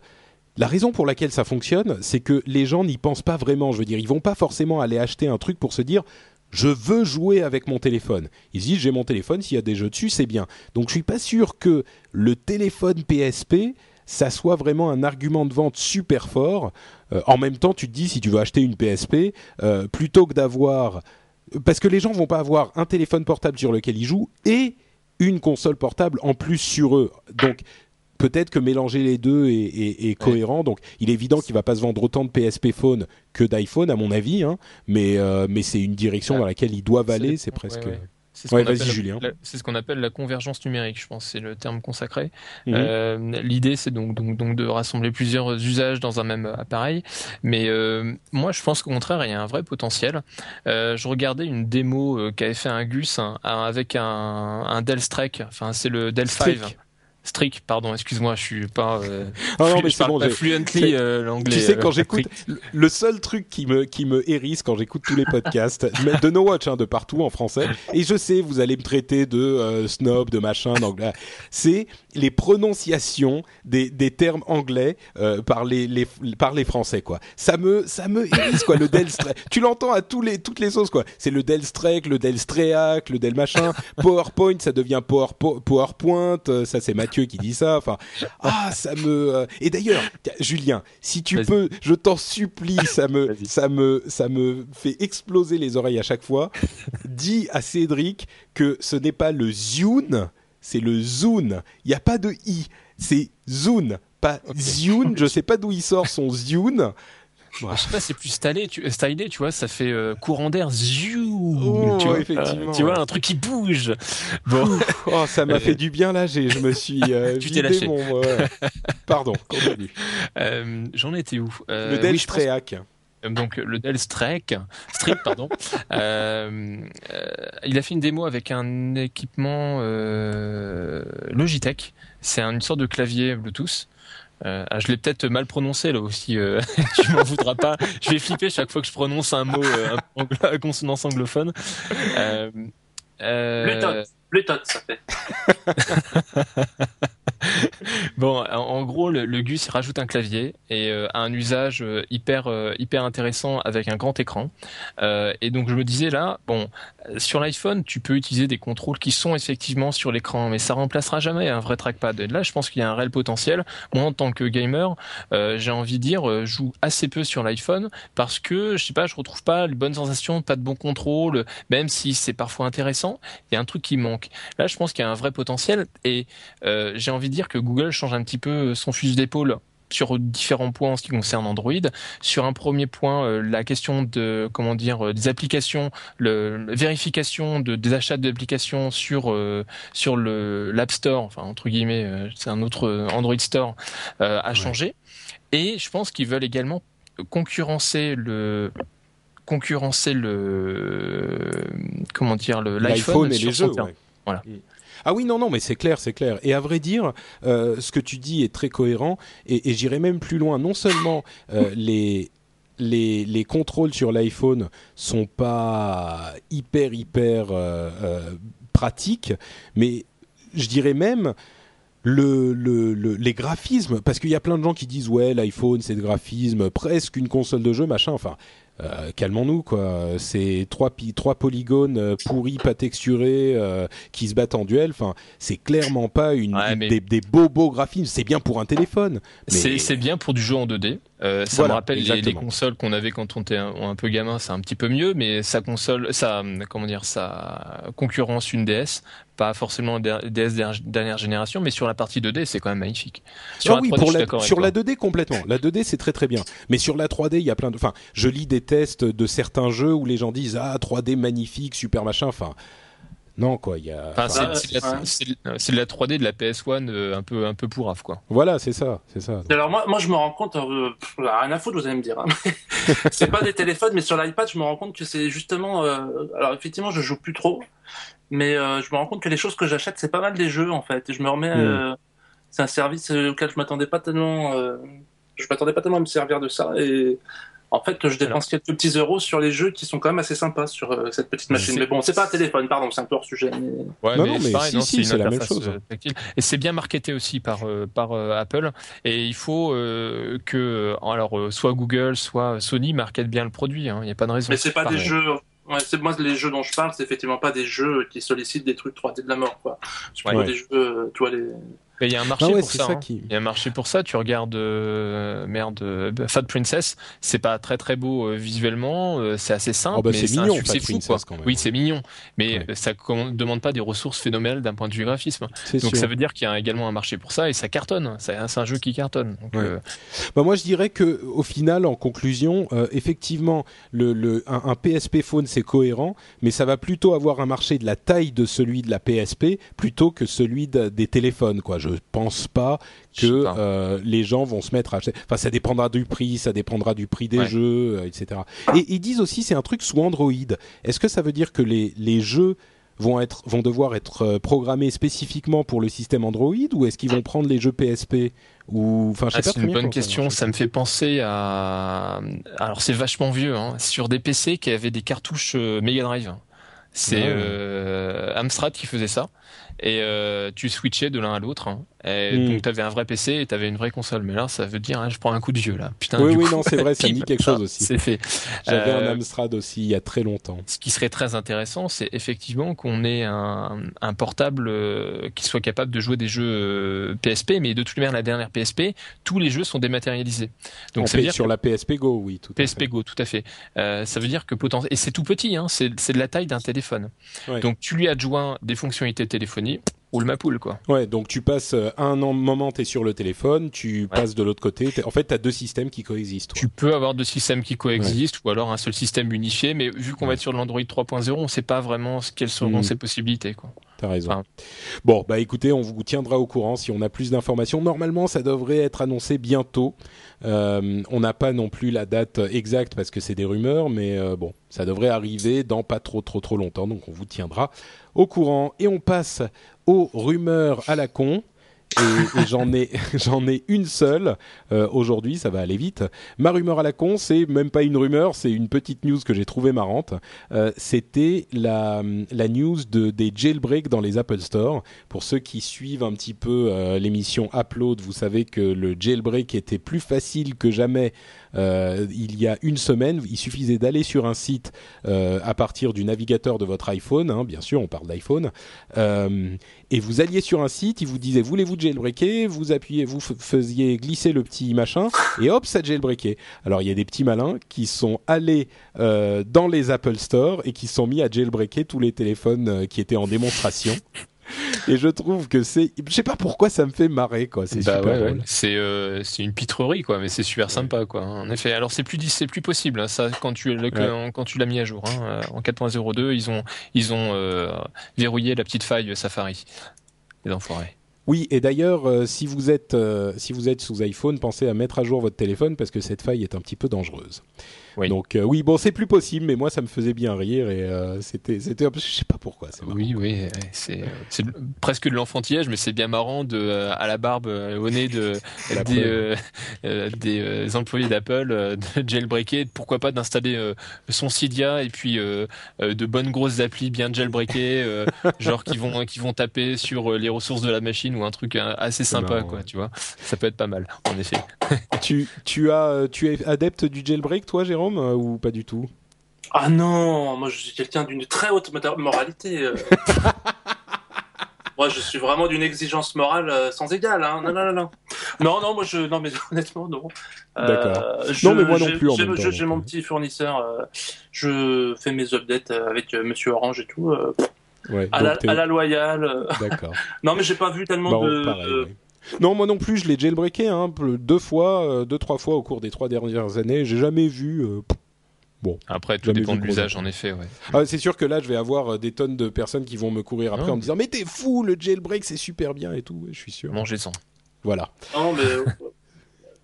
la raison pour laquelle ça fonctionne, c'est que les gens n'y pensent pas vraiment. Je veux dire, ils vont pas forcément aller acheter un truc pour se dire je veux jouer avec mon téléphone. Ils disent j'ai mon téléphone, s'il y a des jeux dessus, c'est bien. Donc je suis pas sûr que le téléphone PSP ça soit vraiment un argument de vente super fort. Euh, en même temps, tu te dis si tu veux acheter une PSP, euh, plutôt que d'avoir, parce que les gens vont pas avoir un téléphone portable sur lequel ils jouent et une console portable en plus sur eux. Donc peut-être que mélanger les deux est, est, est cohérent. Donc, il est évident qu'il va pas se vendre autant de PSP Phone que d'iPhone, à mon avis. Hein. Mais, euh, mais c'est une direction dans laquelle ils doivent aller. C'est presque. Ouais. C'est ce ouais, vas-y, Julien. C'est ce qu'on appelle la convergence numérique, je pense, c'est le terme consacré. Mmh. Euh, L'idée, c'est donc, donc, donc de rassembler plusieurs usages dans un même appareil. Mais euh, moi, je pense qu'au contraire, il y a un vrai potentiel. Euh, je regardais une démo qu'avait fait un Gus hein, avec un, un Dell Strike. Enfin, c'est le Dell 5. Strict, pardon, excuse-moi, je suis pas. Euh, oh non, mais c'est bon, pas fluently euh, l'anglais. Tu sais, quand euh, j'écoute, le seul truc qui me qui me hérisse quand j'écoute tous les podcasts de No Watch, hein, de partout en français, et je sais, vous allez me traiter de euh, snob, de machin, d'anglais, c'est les prononciations des, des termes anglais euh, par les, les par les Français, quoi. Ça me ça me hérisse, quoi. Le Del tu l'entends à tous les toutes les sauces, quoi. C'est le Del le Del Streak, le Del machin. PowerPoint, ça devient Power, PowerPoint. Ça, c'est Mathieu qui dit ça. Enfin, ah, ça me. Euh, et d'ailleurs, Julien, si tu peux, je t'en supplie, ça me, ça me, ça me fait exploser les oreilles à chaque fois. dis à Cédric que ce n'est pas le Zune, c'est le Zune. Il n'y a pas de i, c'est Zune, pas. Zune. Je sais pas d'où il sort son Zune. Je sais pas, c'est plus stylé, tu, stylé, tu vois, ça fait euh, courant d'air, ziou, Oh, tu vois, effectivement, euh, tu vois, ouais. un truc qui bouge. Bon, Oh, ça m'a Euh, fait du bien là. Je me suis euh, Tu t'es lâché. mon. Pardon. Continue. euh, j'en étais où? Le Dell oui, je pense- Streak. donc le Dell Strike, Strip, pardon. euh, euh, il a fait une démo avec un équipement euh, Logitech. C'est une sorte de clavier Bluetooth. Euh, ah, je l'ai peut-être mal prononcé là aussi. Euh, tu m'en voudras pas. Je vais flipper chaque fois que je prononce un mot euh, à consonance anglophone. Euh, Bon, en, gros, le, Gus rajoute un clavier et euh, un usage euh, hyper euh, hyper intéressant avec un grand écran. Et donc je me disais là, bon, sur l'iPhone, tu peux utiliser des contrôles qui sont effectivement sur l'écran, mais ça remplacera jamais un vrai trackpad. Et là, je pense qu'il y a un réel potentiel. Moi, en tant que gamer, j'ai envie de dire, joue assez peu sur l'iPhone parce que je sais pas, je retrouve pas les bonnes sensations, pas de bon contrôle, même si c'est parfois intéressant, il y a un truc qui manque. Là, je pense qu'il y a un vrai potentiel et euh, j'ai envie de dire que Google change un petit peu son fusil d'épaule sur différents points en ce qui concerne Android. Sur un premier point, euh, la question de comment dire euh, des applications, le la vérification de des achats d'applications sur euh, sur le l'App Store, enfin entre guillemets, euh, c'est un autre euh, Android Store euh, a changé. Et je pense qu'ils veulent également concurrencer le concurrencer le comment dire le L'iPhone et les jeux. ouais. Ah oui, non, non, mais c'est clair, c'est clair. Et à vrai dire, euh, ce que tu dis est très cohérent. Et, et j'irai même plus loin. Non seulement euh, les les, les contrôles sur l'iPhone sont pas hyper hyper euh, pratiques, mais je dirais même le, le, le- les graphismes, parce qu'il y a plein de gens qui disent ouais l'iPhone c'est le graphisme, presque une console de jeu machin. Enfin, euh, calmons-nous quoi. C'est trois trois polygones euh, pourris, pas texturés, euh, qui se battent en duel. Enfin, c'est clairement pas une, Ouais, une- mais- des, des beaux beaux graphismes. C'est bien pour un téléphone. Mais- C'est c'est bien pour du jeu en 2D. Euh, ça Voilà, me rappelle les, les consoles qu'on avait quand on était un, un peu gamin, c'est un petit peu mieux, mais sa console, ça, comment dire, sa concurrence une DS, pas forcément des- DS dernière- génération, mais sur la partie 2D, c'est quand même magnifique. Sur Ah la oui, 3D, pour je suis la, d'accord avec sur la 2D complètement. La 2D c'est très très bien. Mais sur la 3D, il y a plein de. Enfin, je lis des tests de certains jeux où les gens disent ah 3D magnifique, super machin. Enfin, non quoi. Il y a. Enfin, enfin, c'est- c'est de la- ouais. c'est de c'est de la 3D de la PS1 euh, un peu un peu pourrave quoi. Voilà, c'est ça, c'est ça. Alors moi, moi je me rends compte, euh, pff, rien à foutre, vous allez me dire. Hein, c'est pas des téléphones, mais sur l'iPad, je me rends compte que c'est justement. euh, alors effectivement, je joue plus trop, mais euh, je me rends compte que les choses que j'achète, c'est pas mal des jeux en fait. Et je me remets. Mm. euh, c'est un service auquel je m'attendais pas tellement. euh, je m'attendais pas tellement à me servir de ça et. En fait, je dépense quelques petits euros sur les jeux qui sont quand même assez sympas sur euh, cette petite machine. Mais bon, c'est pas un téléphone, pardon, c'est un peu hors sujet. mais- Ouais, Non, mais non, mais pareil, si, non, si, une c'est la même chose. euh, tactile. Et c'est bien marketé aussi par euh, par euh, Apple. Et il faut euh, que alors euh, soit Google, soit Sony marketent bien le produit. hein. Il n'y a pas de raison. Mais c'est pas des jeux. Ouais, c'est moi les jeux dont je parle, c'est effectivement pas des jeux qui sollicitent des trucs 3D de la mort, quoi. Ouais. des jeux, tu vois les. Il y a un marché Ah ouais, pour c'est ça. ça hein. qui- Il y a un marché pour ça. Tu regardes euh, merde euh, Fat Princess, c'est pas très très beau euh, visuellement, c'est assez simple, Oh bah, mais c'est c'est mignon, Fat fou quoi. quand même. Oui, c'est mignon, mais Ouais. ça ne demande pas des ressources phénoménales d'un point de vue graphisme. C'est Donc sûr. ça veut dire qu'il y a également un marché pour ça et ça cartonne. C'est c'est un jeu qui cartonne. Donc, Ouais. Bah, moi, je dirais que au final, en conclusion, effectivement, le, le, un, un PSP phone c'est cohérent, mais ça va plutôt avoir un marché de la taille de celui de la PSP plutôt que celui de- des téléphones. Quoi, je pense pas Je que pas. euh, les gens vont se mettre à acheter. Enfin, ça dépendra du prix, ça dépendra du prix des Ouais. jeux, euh, etc. Et ils disent aussi c'est un truc sous Android. Est-ce que ça veut dire que les, les jeux vont être vont devoir être euh, programmés spécifiquement pour le système Android ou est-ce qu'ils vont prendre les jeux PSP ou enfin je Ah, c'est une bonne question. Ça me fait penser à. Alors c'est vachement vieux, hein, sur des PC qui avaient des cartouches Mega Drive. C'est Ah. euh, Amstrad qui faisait ça. Et euh, tu switchais de l'un à l'autre. hein. Et Mm. donc tu avais un vrai PC et tu avais une vraie console. Mais là, ça veut dire, hein, je prends un coup de vieux là. Putain. Oui, du oui, coup, non, c'est vrai, ça me dit quelque chose aussi. C'est fait. J'avais Euh, un Amstrad aussi il y a très longtemps. Ce qui serait très intéressant, c'est effectivement qu'on ait un, un portable euh, qui soit capable de jouer des jeux euh, PSP, mais de toute manière, la dernière PSP, tous les jeux sont dématérialisés. Donc En ça veut P- dire sur la PSP Go, oui, tout à PSP fait. Go, tout à fait. Euh, ça veut dire que potentiellement, et c'est tout petit, hein, c'est c'est de la taille d'un téléphone. Ouais. Donc tu lui adjoins des fonctionnalités de téléphonie, roule ma poule, quoi. Ouais, donc tu passes euh, un moment, tu es sur le téléphone, tu passes de l'autre côté. En fait, tu as deux systèmes qui coexistent. Tu peux avoir deux systèmes qui coexistent ou alors un seul système unifié, mais vu qu'on va être sur l'Android 3.0, on ne sait pas vraiment ce- quelles seront Mhm. ses possibilités. Quoi. T'as raison. Enfin- Bon, bah écoutez, on vous tiendra au courant si on a plus d'informations. Normalement, ça devrait être annoncé bientôt. Euh, on n'a pas non plus la date exacte parce que c'est des rumeurs, mais euh, bon, ça devrait arriver dans pas trop trop trop longtemps. Donc on vous tiendra au courant. Et on passe aux rumeurs à la con. Et, j'en ai j'en ai une seule euh, aujourd'hui, ça va aller vite. Ma rumeur à la con, c'est même pas une rumeur, c'est une petite news que j'ai trouvée marrante. Euh, C'était la la news de des jailbreaks dans les Apple Store. Pour ceux qui suivent un petit peu euh, l'émission Upload, vous savez que le jailbreak était plus facile que jamais il y a une semaine. Il suffisait d'aller sur un site à partir du navigateur de votre iPhone, hein, bien sûr, on parle d'iPhone, et vous alliez sur un site, il vous disait voulez-vous jailbreaker, vous appuyez, vous faisiez glisser le petit machin, et hop, ça jailbreakait. Alors il y a des petits malins qui sont allés euh, dans les Apple Store et qui sont mis à jailbreaker tous les téléphones euh, qui étaient en démonstration. Et je trouve que c'est, je sais pas pourquoi ça me fait marrer quoi. C'est Bah super ouais, ouais. drôle. C'est euh, c'est une pitrerie quoi, mais c'est super sympa quoi. En effet. Alors c'est plus c'est plus possible hein, ça quand tu quand, l'as mis à jour. Hein. Euh, En 4.02 ils ont ils ont euh, verrouillé la petite faille Safari. Les enfoirés. Oui, et d'ailleurs, euh, si vous êtes euh, si vous êtes sous iPhone, pensez à mettre à jour votre téléphone parce que cette faille est un petit peu dangereuse. Oui. Donc euh, oui, bon, c'est plus possible, mais moi ça me faisait bien rire et euh, c'était c'était je sais pas pourquoi, c'est. Oui, oui, c'est c'est presque de l'enfantillage, mais c'est bien marrant de euh, à la barbe euh, au nez de La des, euh, euh, des euh, employés d'Apple euh, de jailbreaker. Pourquoi pas d'installer euh, son Cydia et puis euh, euh, de bonnes grosses applis bien jailbreakées, euh, genre qui vont qui vont taper sur euh, les ressources de la machine ou un truc euh, assez sympa, quoi. ouais. Tu vois, ça peut être pas mal, en effet. Tu tu as euh, tu es adepte du jailbreak toi, Jérôme, euh, ou pas du tout? Ah non, moi je suis quelqu'un d'une très haute moralité. euh. moi je suis vraiment d'une exigence morale euh, sans égale. Hein. Non, non, non, non. Non, non, moi je. Non, mais honnêtement, non. D'accord. Non, mais moi non plus J'ai mon petit fournisseur. euh, je fais mes updates avec Monsieur Orange et tout. euh, Ouais. à, la, t'es- à la loyale. D'accord. Non, mais j'ai pas vu tellement Bon, de. pareil, de- ouais. Non, moi non plus, je l'ai jailbreaké hein, deux fois, euh, deux trois fois au cours des trois dernières années. J'ai jamais vu. euh, pff. Après, tout dépend de gros l'usage, en effet. Ouais. Ah, c'est sûr que là, je vais avoir euh, des tonnes de personnes qui vont me courir après Ah. en me disant mais t'es fou, le jailbreak c'est super bien et tout. Je suis sûr. Mangez-en. Voilà. Non, mais.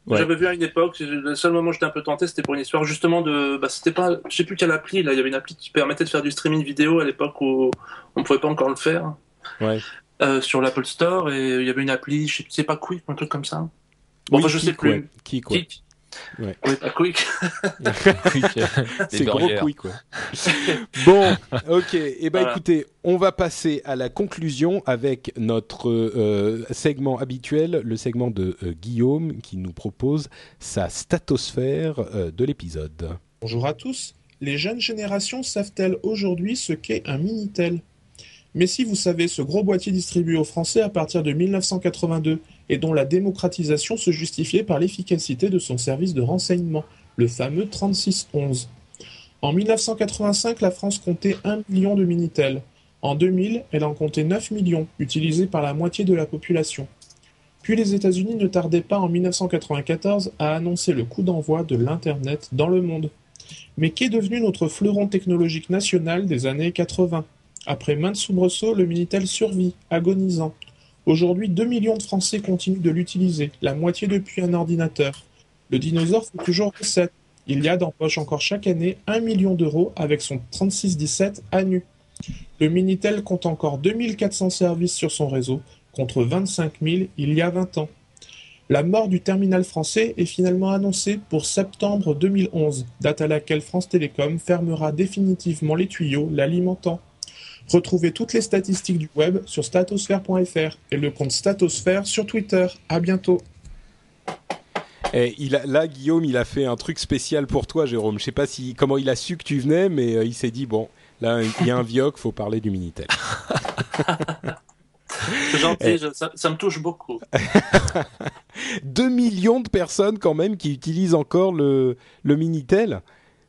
Ouais. J'avais vu à une époque, le seul moment où j'étais un peu tenté, c'était pour une histoire justement de. Bah, c'était pas. Je sais plus quelle appli, là. Il y avait une appli qui permettait de faire du streaming vidéo à l'époque où on pouvait pas encore le faire. Ouais. Euh, sur l'Apple Store, et il y avait une appli, je sais- c'est pas Quick, un truc comme ça. Bon, Oui, enfin, je sais Kik, plus. ouais. Kik, ouais. Quick. Ouais. Oui, pas Quick. C'est gros couille, quoi. bon, ok. Et ben Voilà. écoutez, on va passer à la conclusion avec notre euh, segment habituel, le segment de euh, Guillaume qui nous propose sa statosphère euh, de l'épisode. Bonjour à tous. Les jeunes générations savent-elles aujourd'hui ce qu'est un Minitel? Mais si vous savez ce gros boîtier distribué aux Français à partir de 1982 et dont la démocratisation se justifiait par l'efficacité de son service de renseignement, le fameux 3611. En 1985, la France comptait 1 million de Minitel. En 2000, elle en comptait 9 millions, utilisés par la moitié de la population. Puis les États-Unis ne tardaient pas en 1994 à annoncer le coup d'envoi de l'Internet dans le monde. Mais qu'est devenu notre fleuron technologique national des années 80 Après maintes soubresauts, le Minitel survit, agonisant. Aujourd'hui, 2 millions de Français continuent de l'utiliser, la moitié depuis un ordinateur. Le dinosaure fait toujours recette. Il y a dans poche encore chaque année 1 million d'euros avec son 3617 à nu. Le Minitel compte encore 2400 services sur son réseau, contre 25 000 il y a 20 ans. La mort du terminal français est finalement annoncée pour septembre 2011, date à laquelle France Télécom fermera définitivement les tuyaux l'alimentant. Retrouvez toutes les statistiques du web sur statosphère.fr et le compte Statosphère sur Twitter. À bientôt. Et il a, là, Guillaume, il a fait un truc spécial pour toi, Jérôme. Je sais pas si comment il a su que tu venais, mais euh, il s'est dit bon, là, il y a un vioc, faut parler du Minitel. C'est Eh. gentil, je- ça, ça me touche beaucoup. 2 millions de personnes quand même qui utilisent encore le, le Minitel.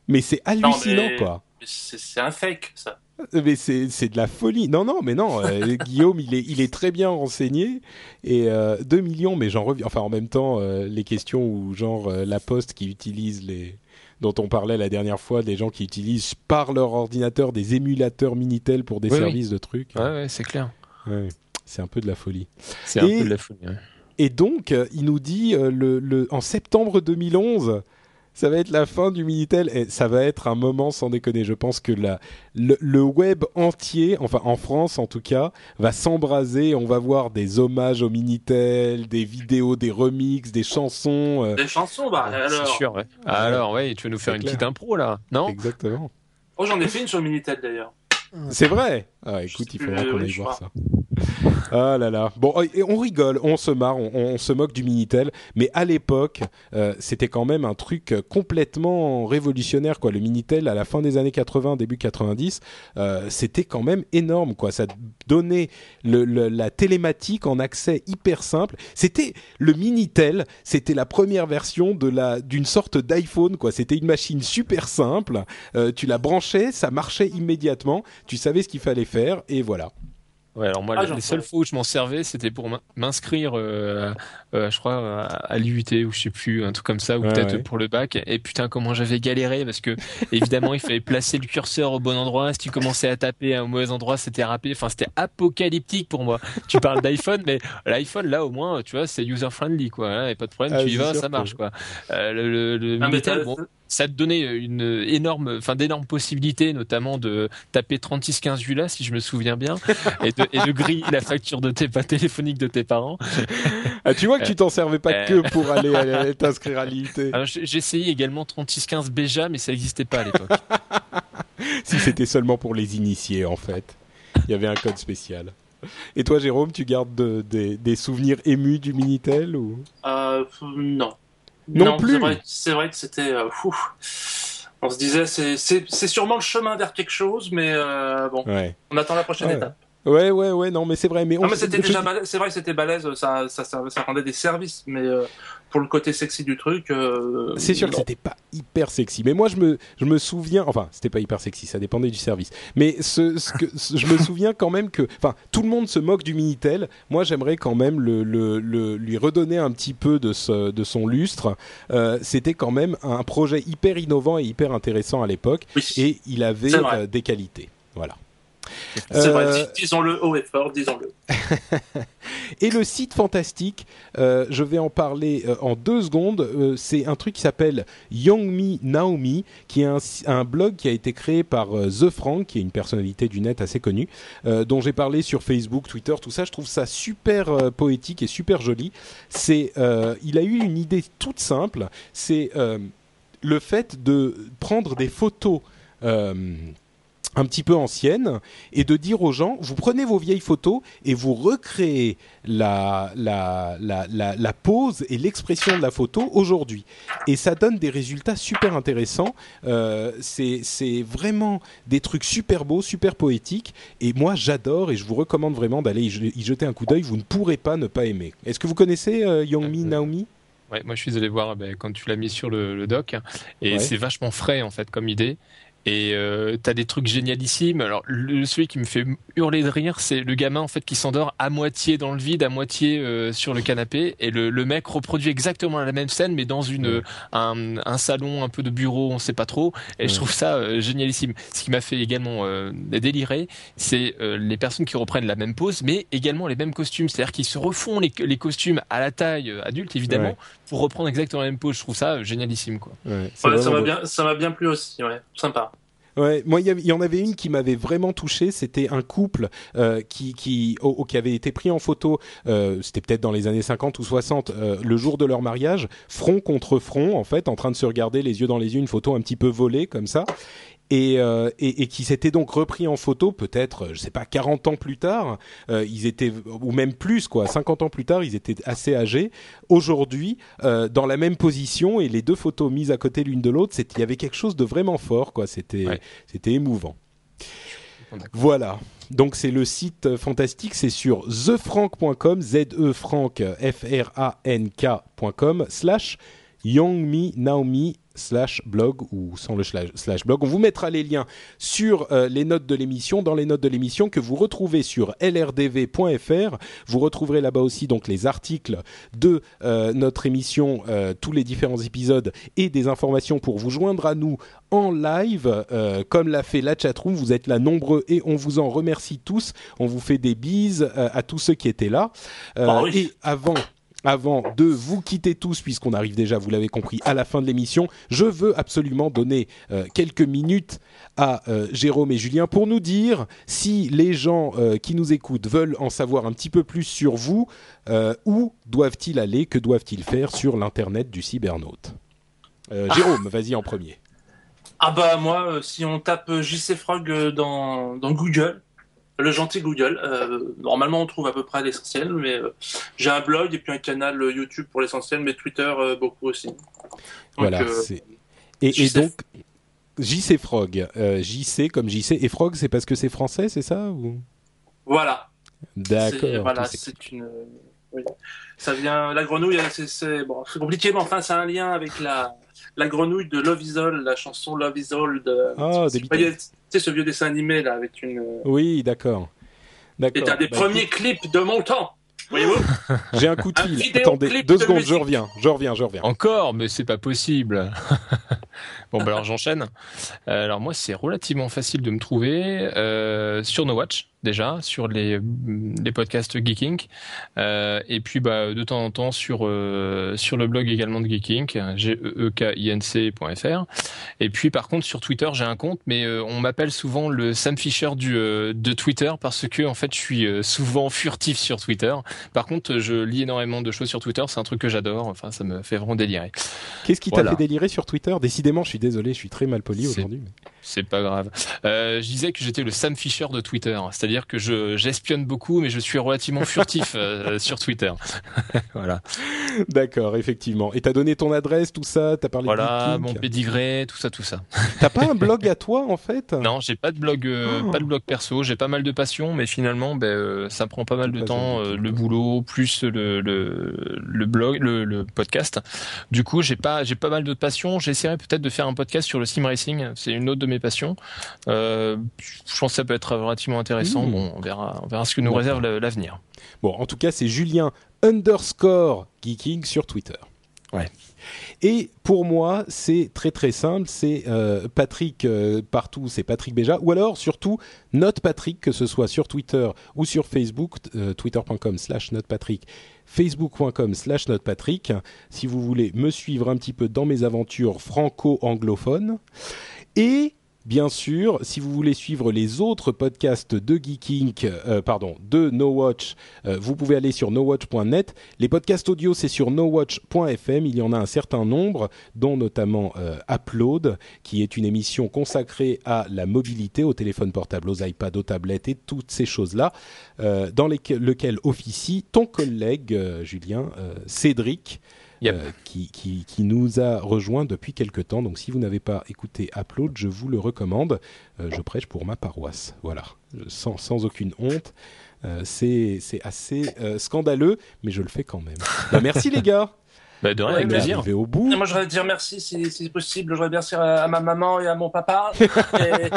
Mais c'est hallucinant, mais- quoi. C'est un fake, ça. Mais c'est de la folie. Non non mais non. euh, Guillaume il est il est très bien renseigné et euh, 2 millions mais j'en reviens. Enfin en même temps euh, les questions où genre euh, la Poste qui utilise les dont on parlait la dernière fois des gens qui utilisent par leur ordinateur des émulateurs Minitel pour des Oui, oui. services de trucs. Ouais, ouais, c'est clair. Ouais, c'est un peu de la folie. C'est un peu de la folie. ouais. Et donc, il nous dit le, le, en septembre 2011, ça va être la fin du Minitel et ça va être un moment sans déconner. Je pense que la, le, le web entier, enfin en France en tout cas, va s'embraser. On va voir des hommages au Minitel, des vidéos, des remixes, des chansons. euh, Des chansons, bah C'est alors. sûr, ouais. Alors, ouais, tu vas nous faire C'est une clair. petite impro là, non? Exactement. Oh, j'en ai fait une sur le Minitel d'ailleurs. C'est vrai? Ah, écoute, il faudra qu'on aille voir ça. Ah là là. Bon, et on rigole, on se marre, on, se moque du Minitel, mais à l'époque, euh, c'était quand même un truc euh, complètement révolutionnaire, quoi. Le Minitel, à la fin des années 80, début 90, euh, c'était quand même énorme, quoi. Ça donnait la télématique en accès hyper simple. C'était le Minitel, c'était la première version d'une sorte d'iPhone, quoi. C'était une machine super simple. Tu la branchais, ça marchait immédiatement. Tu savais ce qu'il fallait faire, et voilà. Ouais, alors moi, Ah, les- seules fois où je m'en servais, c'était pour m'in- m'inscrire, euh, euh, je crois, à, l'IUT ou je sais plus, un truc comme ça, ou Ouais, peut-être ouais. pour le bac. Et putain, comment j'avais galéré parce que évidemment, il fallait placer le curseur au bon endroit. Si tu commençais à taper à un mauvais endroit, c'était râpé. Enfin, c'était apocalyptique pour moi. Tu parles d'iPhone, mais l'iPhone là, au moins, tu vois, c'est user friendly, quoi. hein, et pas de problème, Ah, tu y vas, ça que- marche, quoi. Euh, le, le, le mais Minitel, t'as- bon, ça te donnait une énorme, enfin d'énormes possibilités, notamment de taper 3615 Jula, si je me souviens bien, et de, et de griller la facture de tes pas téléphonique de tes parents. Ah, tu vois que tu t'en servais pas Euh. que pour aller, aller t'inscrire à l'IUT. Essayé également 3615 Béja, mais ça n'existait pas à l'époque. si c'était seulement pour les initiés, en fait. Il y avait un code spécial. Et toi, Jérôme, tu gardes de- des- des souvenirs émus du Minitel ou? Euh, non. Non plus. C'est vrai, que c'était. euh. On se disait, c'est- sûrement le chemin vers quelque chose, mais euh, bon, Ouais. on attend la prochaine Ouais. étape. Ouais, ouais, ouais, non, mais c'est vrai. Mais, on Non, mais c'était déjà balèze. C'est vrai que c'était balèze, ça, ça, ça, ça rendait des services, mais euh, pour le côté sexy du truc. euh, C'est sûr que non. c'était pas hyper sexy, mais moi je me je me souviens, enfin c'était pas hyper sexy, ça dépendait du service. Mais ce, ce que ce- je me souviens quand même que, enfin tout le monde se moque du Minitel. Moi j'aimerais quand même le, le, le- lui redonner un petit peu de ce, de son lustre. Euh, c'était quand même un projet hyper innovant et hyper intéressant à l'époque, Oui, et il avait euh, des qualités. Voilà. C'est Euh, vrai. dis- Disons-le haut et fort, disons-le. Et le site fantastique, euh, je vais en parler euh, en deux secondes. Euh, c'est un truc qui s'appelle Young Me Naomi, qui est un, un blog qui a été créé par euh, The Frank, qui est une personnalité du net assez connue, euh, dont j'ai parlé sur Facebook, Twitter, tout ça. Je trouve ça super euh, poétique et super joli. C'est, euh, il a eu une idée toute simple. C'est euh, le fait de prendre des photos. Euh, un petit peu anciennes et de dire aux gens vous prenez vos vieilles photos et vous recréez la, la, la, la, la pose et l'expression de la photo aujourd'hui. Et ça donne des résultats super intéressants. Euh, c'est vraiment des trucs super beaux super poétiques. Et moi j'adore et je vous recommande vraiment d'aller y je- y jeter un coup d'œil. Vous ne pourrez pas ne pas aimer. Est-ce que vous connaissez euh, Youngmi Euh, Naomi? Ouais, moi je suis allé voir ben, quand tu l'as mis sur le, le doc, et Ouais. c'est vachement frais en fait comme idée. Et euh, t'as des trucs génialissimes. Alors le, celui qui me fait hurler de rire, c'est le gamin en fait qui s'endort à moitié dans le vide, à moitié euh, sur le canapé, et le, le mec reproduit exactement la même scène, mais dans une Ouais. un, un salon un peu de bureau, on sait pas trop. Et Ouais. je trouve ça euh, génialissime. Ce qui m'a fait également euh, délirer, c'est euh, les personnes qui reprennent la même pose, mais également les mêmes costumes. C'est-à-dire qu'ils se refont les, les costumes à la taille euh, adulte évidemment Ouais. Pour reprendre exactement la même pose. Je trouve ça euh, génialissime quoi. Ouais, c'est Ouais, ça m'a bien, ça m'a bien plu aussi. Ouais, sympa. Ouais, moi il y, en avait une qui m'avait vraiment touché. C'était un couple euh, qui qui qui avait été pris en photo. euh, C'était peut-être dans les années 50 ou 60, euh, le jour de leur mariage, front contre front, en fait, en train de se regarder les yeux dans les yeux, une photo un petit peu volée comme ça. Et, euh, et, et qui s'était donc repris en photo peut-être, je sais pas, 40 ans plus tard, euh, ils étaient, ou même plus quoi, 50 ans plus tard, ils étaient assez âgés. Aujourd'hui, euh, dans la même position et les deux photos mises à côté l'une de l'autre, il y avait quelque chose de vraiment fort quoi, c'était Ouais. c'était émouvant. Voilà. Donc c'est le site fantastique, c'est sur thefrank.com, z e frank f r a n k.com slash Youngmi Naomi slash blog ou sans le slash blog. On vous mettra les liens sur euh, les notes de l'émission, dans les notes de l'émission que vous retrouvez sur lrdv.fr. Vous retrouverez là-bas aussi donc les articles de euh, notre émission, euh, tous les différents épisodes et des informations pour vous joindre à nous en live, comme l'a fait la chatroom. Vous êtes là nombreux et on vous en remercie tous. On vous fait des bises à tous ceux qui étaient là. Ah oui. Et avant avant de vous quitter tous, puisqu'on arrive déjà, vous l'avez compris, à la fin de l'émission, je veux absolument donner euh, quelques minutes à euh, Jérôme et Julien pour nous dire si les gens euh, qui nous écoutent veulent en savoir un petit peu plus sur vous, où doivent-ils aller, que doivent-ils faire sur l'internet du cybernaute? Jérôme, vas-y en premier. Ah bah moi, si on tape JC Frog dans, dans Google, le gentil Google. Euh, normalement, on trouve à peu près l'essentiel, mais euh, j'ai un blog et puis un canal YouTube pour l'essentiel, mais Twitter euh, beaucoup aussi. voilà. Et, et, donc, JC Frog, JC comme JC et Frog, c'est parce que c'est français, c'est ça ou... Voilà. D'accord. Voilà, c'est une. Ça vient. La grenouille, c'est bon, compliqué, mais enfin, c'est un lien avec la la grenouille de Love Is All, la chanson Love Is All de. Ah, tu sais, ce vieux dessin animé là avec une. Oui, d'accord. D'accord. un des bah, premiers clips de mon temps. Voyez-vous J'ai un coup de fil. Attendez, deux secondes, je reviens, je reviens, je reviens. Encore, mais c'est pas possible. bon, bah alors j'enchaîne. Euh, alors moi, c'est relativement facile de me trouver euh, sur No Watch déjà sur les, les podcasts Geeking. Euh, et puis bah, de temps en temps sur euh, sur le blog également de Geeking g e, e k i n c.fr et puis par contre sur Twitter j'ai un compte mais euh, on m'appelle souvent le Sam Fisher du de Twitter parce que en fait je suis souvent furtif sur Twitter. Par contre je lis énormément de choses sur Twitter. C'est un truc que j'adore. Enfin ça me fait vraiment délirer. Qu'est-ce qui t'a fait délirer sur Twitter? Décidément je suis désolé je suis très mal poli aujourd'hui c'est pas grave. Euh, je disais que j'étais le Sam Fisher de Twitter, c'est-à-dire que je j'espionne beaucoup, mais je suis relativement furtif euh, sur Twitter. voilà. D'accord, effectivement. Et t'as donné ton adresse, tout ça, t'as parlé voilà, mon pédigré, tout ça, tout ça. T'as pas un blog à toi en fait? Non, j'ai pas de blog, euh, oh. pas de blog perso. J'ai pas mal de passion, mais finalement, ben, euh, ça prend pas mal de temps, le boulot plus le le, le blog, le, le, podcast. Du coup, j'ai pas j'ai pas mal de passion. J'essaierai peut-être de faire un podcast sur le sim racing. C'est une autre de mes passions. Euh, je pense que ça peut être relativement intéressant. Mmh. Bon, on verra, on verra ce que nous réserve l'avenir. Bon, en tout cas, c'est Julien underscore geeking sur Twitter. Ouais. Et pour moi, c'est très très simple. C'est euh, Patrick euh, partout, c'est Patrick Béja. Ou alors surtout Note Patrick, que ce soit sur Twitter ou sur Facebook, twitter.com slash notepatrick, facebook.com slash notepatrick. Si vous voulez me suivre un petit peu dans mes aventures franco-anglophones. Et Bien sûr, si vous voulez suivre les autres podcasts de Geeking, euh, pardon, de No Watch, euh, vous pouvez aller sur nowatch.net. Les podcasts audio, c'est sur nowatch.fm. Il y en a un certain nombre, dont notamment euh, Upload, qui est une émission consacrée à la mobilité, au téléphone portable, aux iPads, aux tablettes et toutes ces choses-là, dans lesquelles, lequel officie ton collègue Julien Cédric. Euh, qui, qui, qui, nous a rejoint depuis quelque temps. Donc si vous n'avez pas écouté Upload, je vous le recommande. Euh, je prêche pour ma paroisse. Voilà, sans, sans aucune honte. Euh, c'est assez euh, scandaleux, mais je le fais quand même. Bah, merci les gars. Bah de rien, avec plaisir. Au bout. moi, je voudrais dire merci si, si possible. Je voudrais dire à, ma maman et à mon papa. et,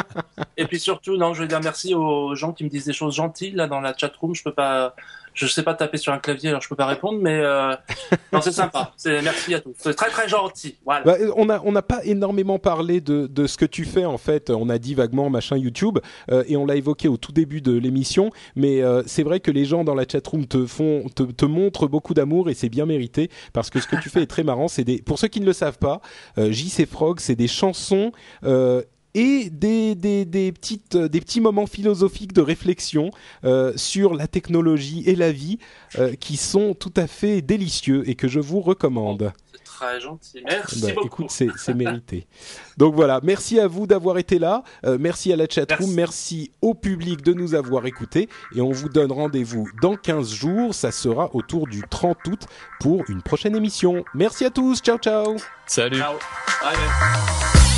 et, puis surtout, non, je veux dire merci aux gens qui me disent des choses gentilles là dans la chat room. Je peux pas, je sais pas taper sur un clavier, alors je peux pas répondre, mais euh... non, c'est sympa. Merci à tous. C'est très très gentil. Voilà. Bah, on a on n'a pas énormément parlé de de ce que tu fais en fait. On a dit vaguement machin YouTube euh, et on l'a évoqué au tout début de l'émission, mais euh, c'est vrai que les gens dans la chatroom te font te, te montrent beaucoup d'amour et c'est bien mérité parce que ce que tu fais est très marrant. C'est des pour ceux qui ne le savent pas, euh, JC Frog, c'est des chansons euh, et des, des, des, petites, euh, des petits moments philosophiques de réflexion euh, sur la technologie et la vie euh, qui sont tout à fait délicieux et que je vous recommande. C'est très gentil, merci bah, beaucoup. Écoute, c'est mérité. Donc voilà, merci à vous d'avoir été là, euh, merci à la chatroom, merci. merci au public de nous avoir écoutés et on vous donne rendez-vous dans 15 jours, ça sera autour du 30 août pour une prochaine émission. Merci à tous, ciao ciao Salut Ciao. Bye.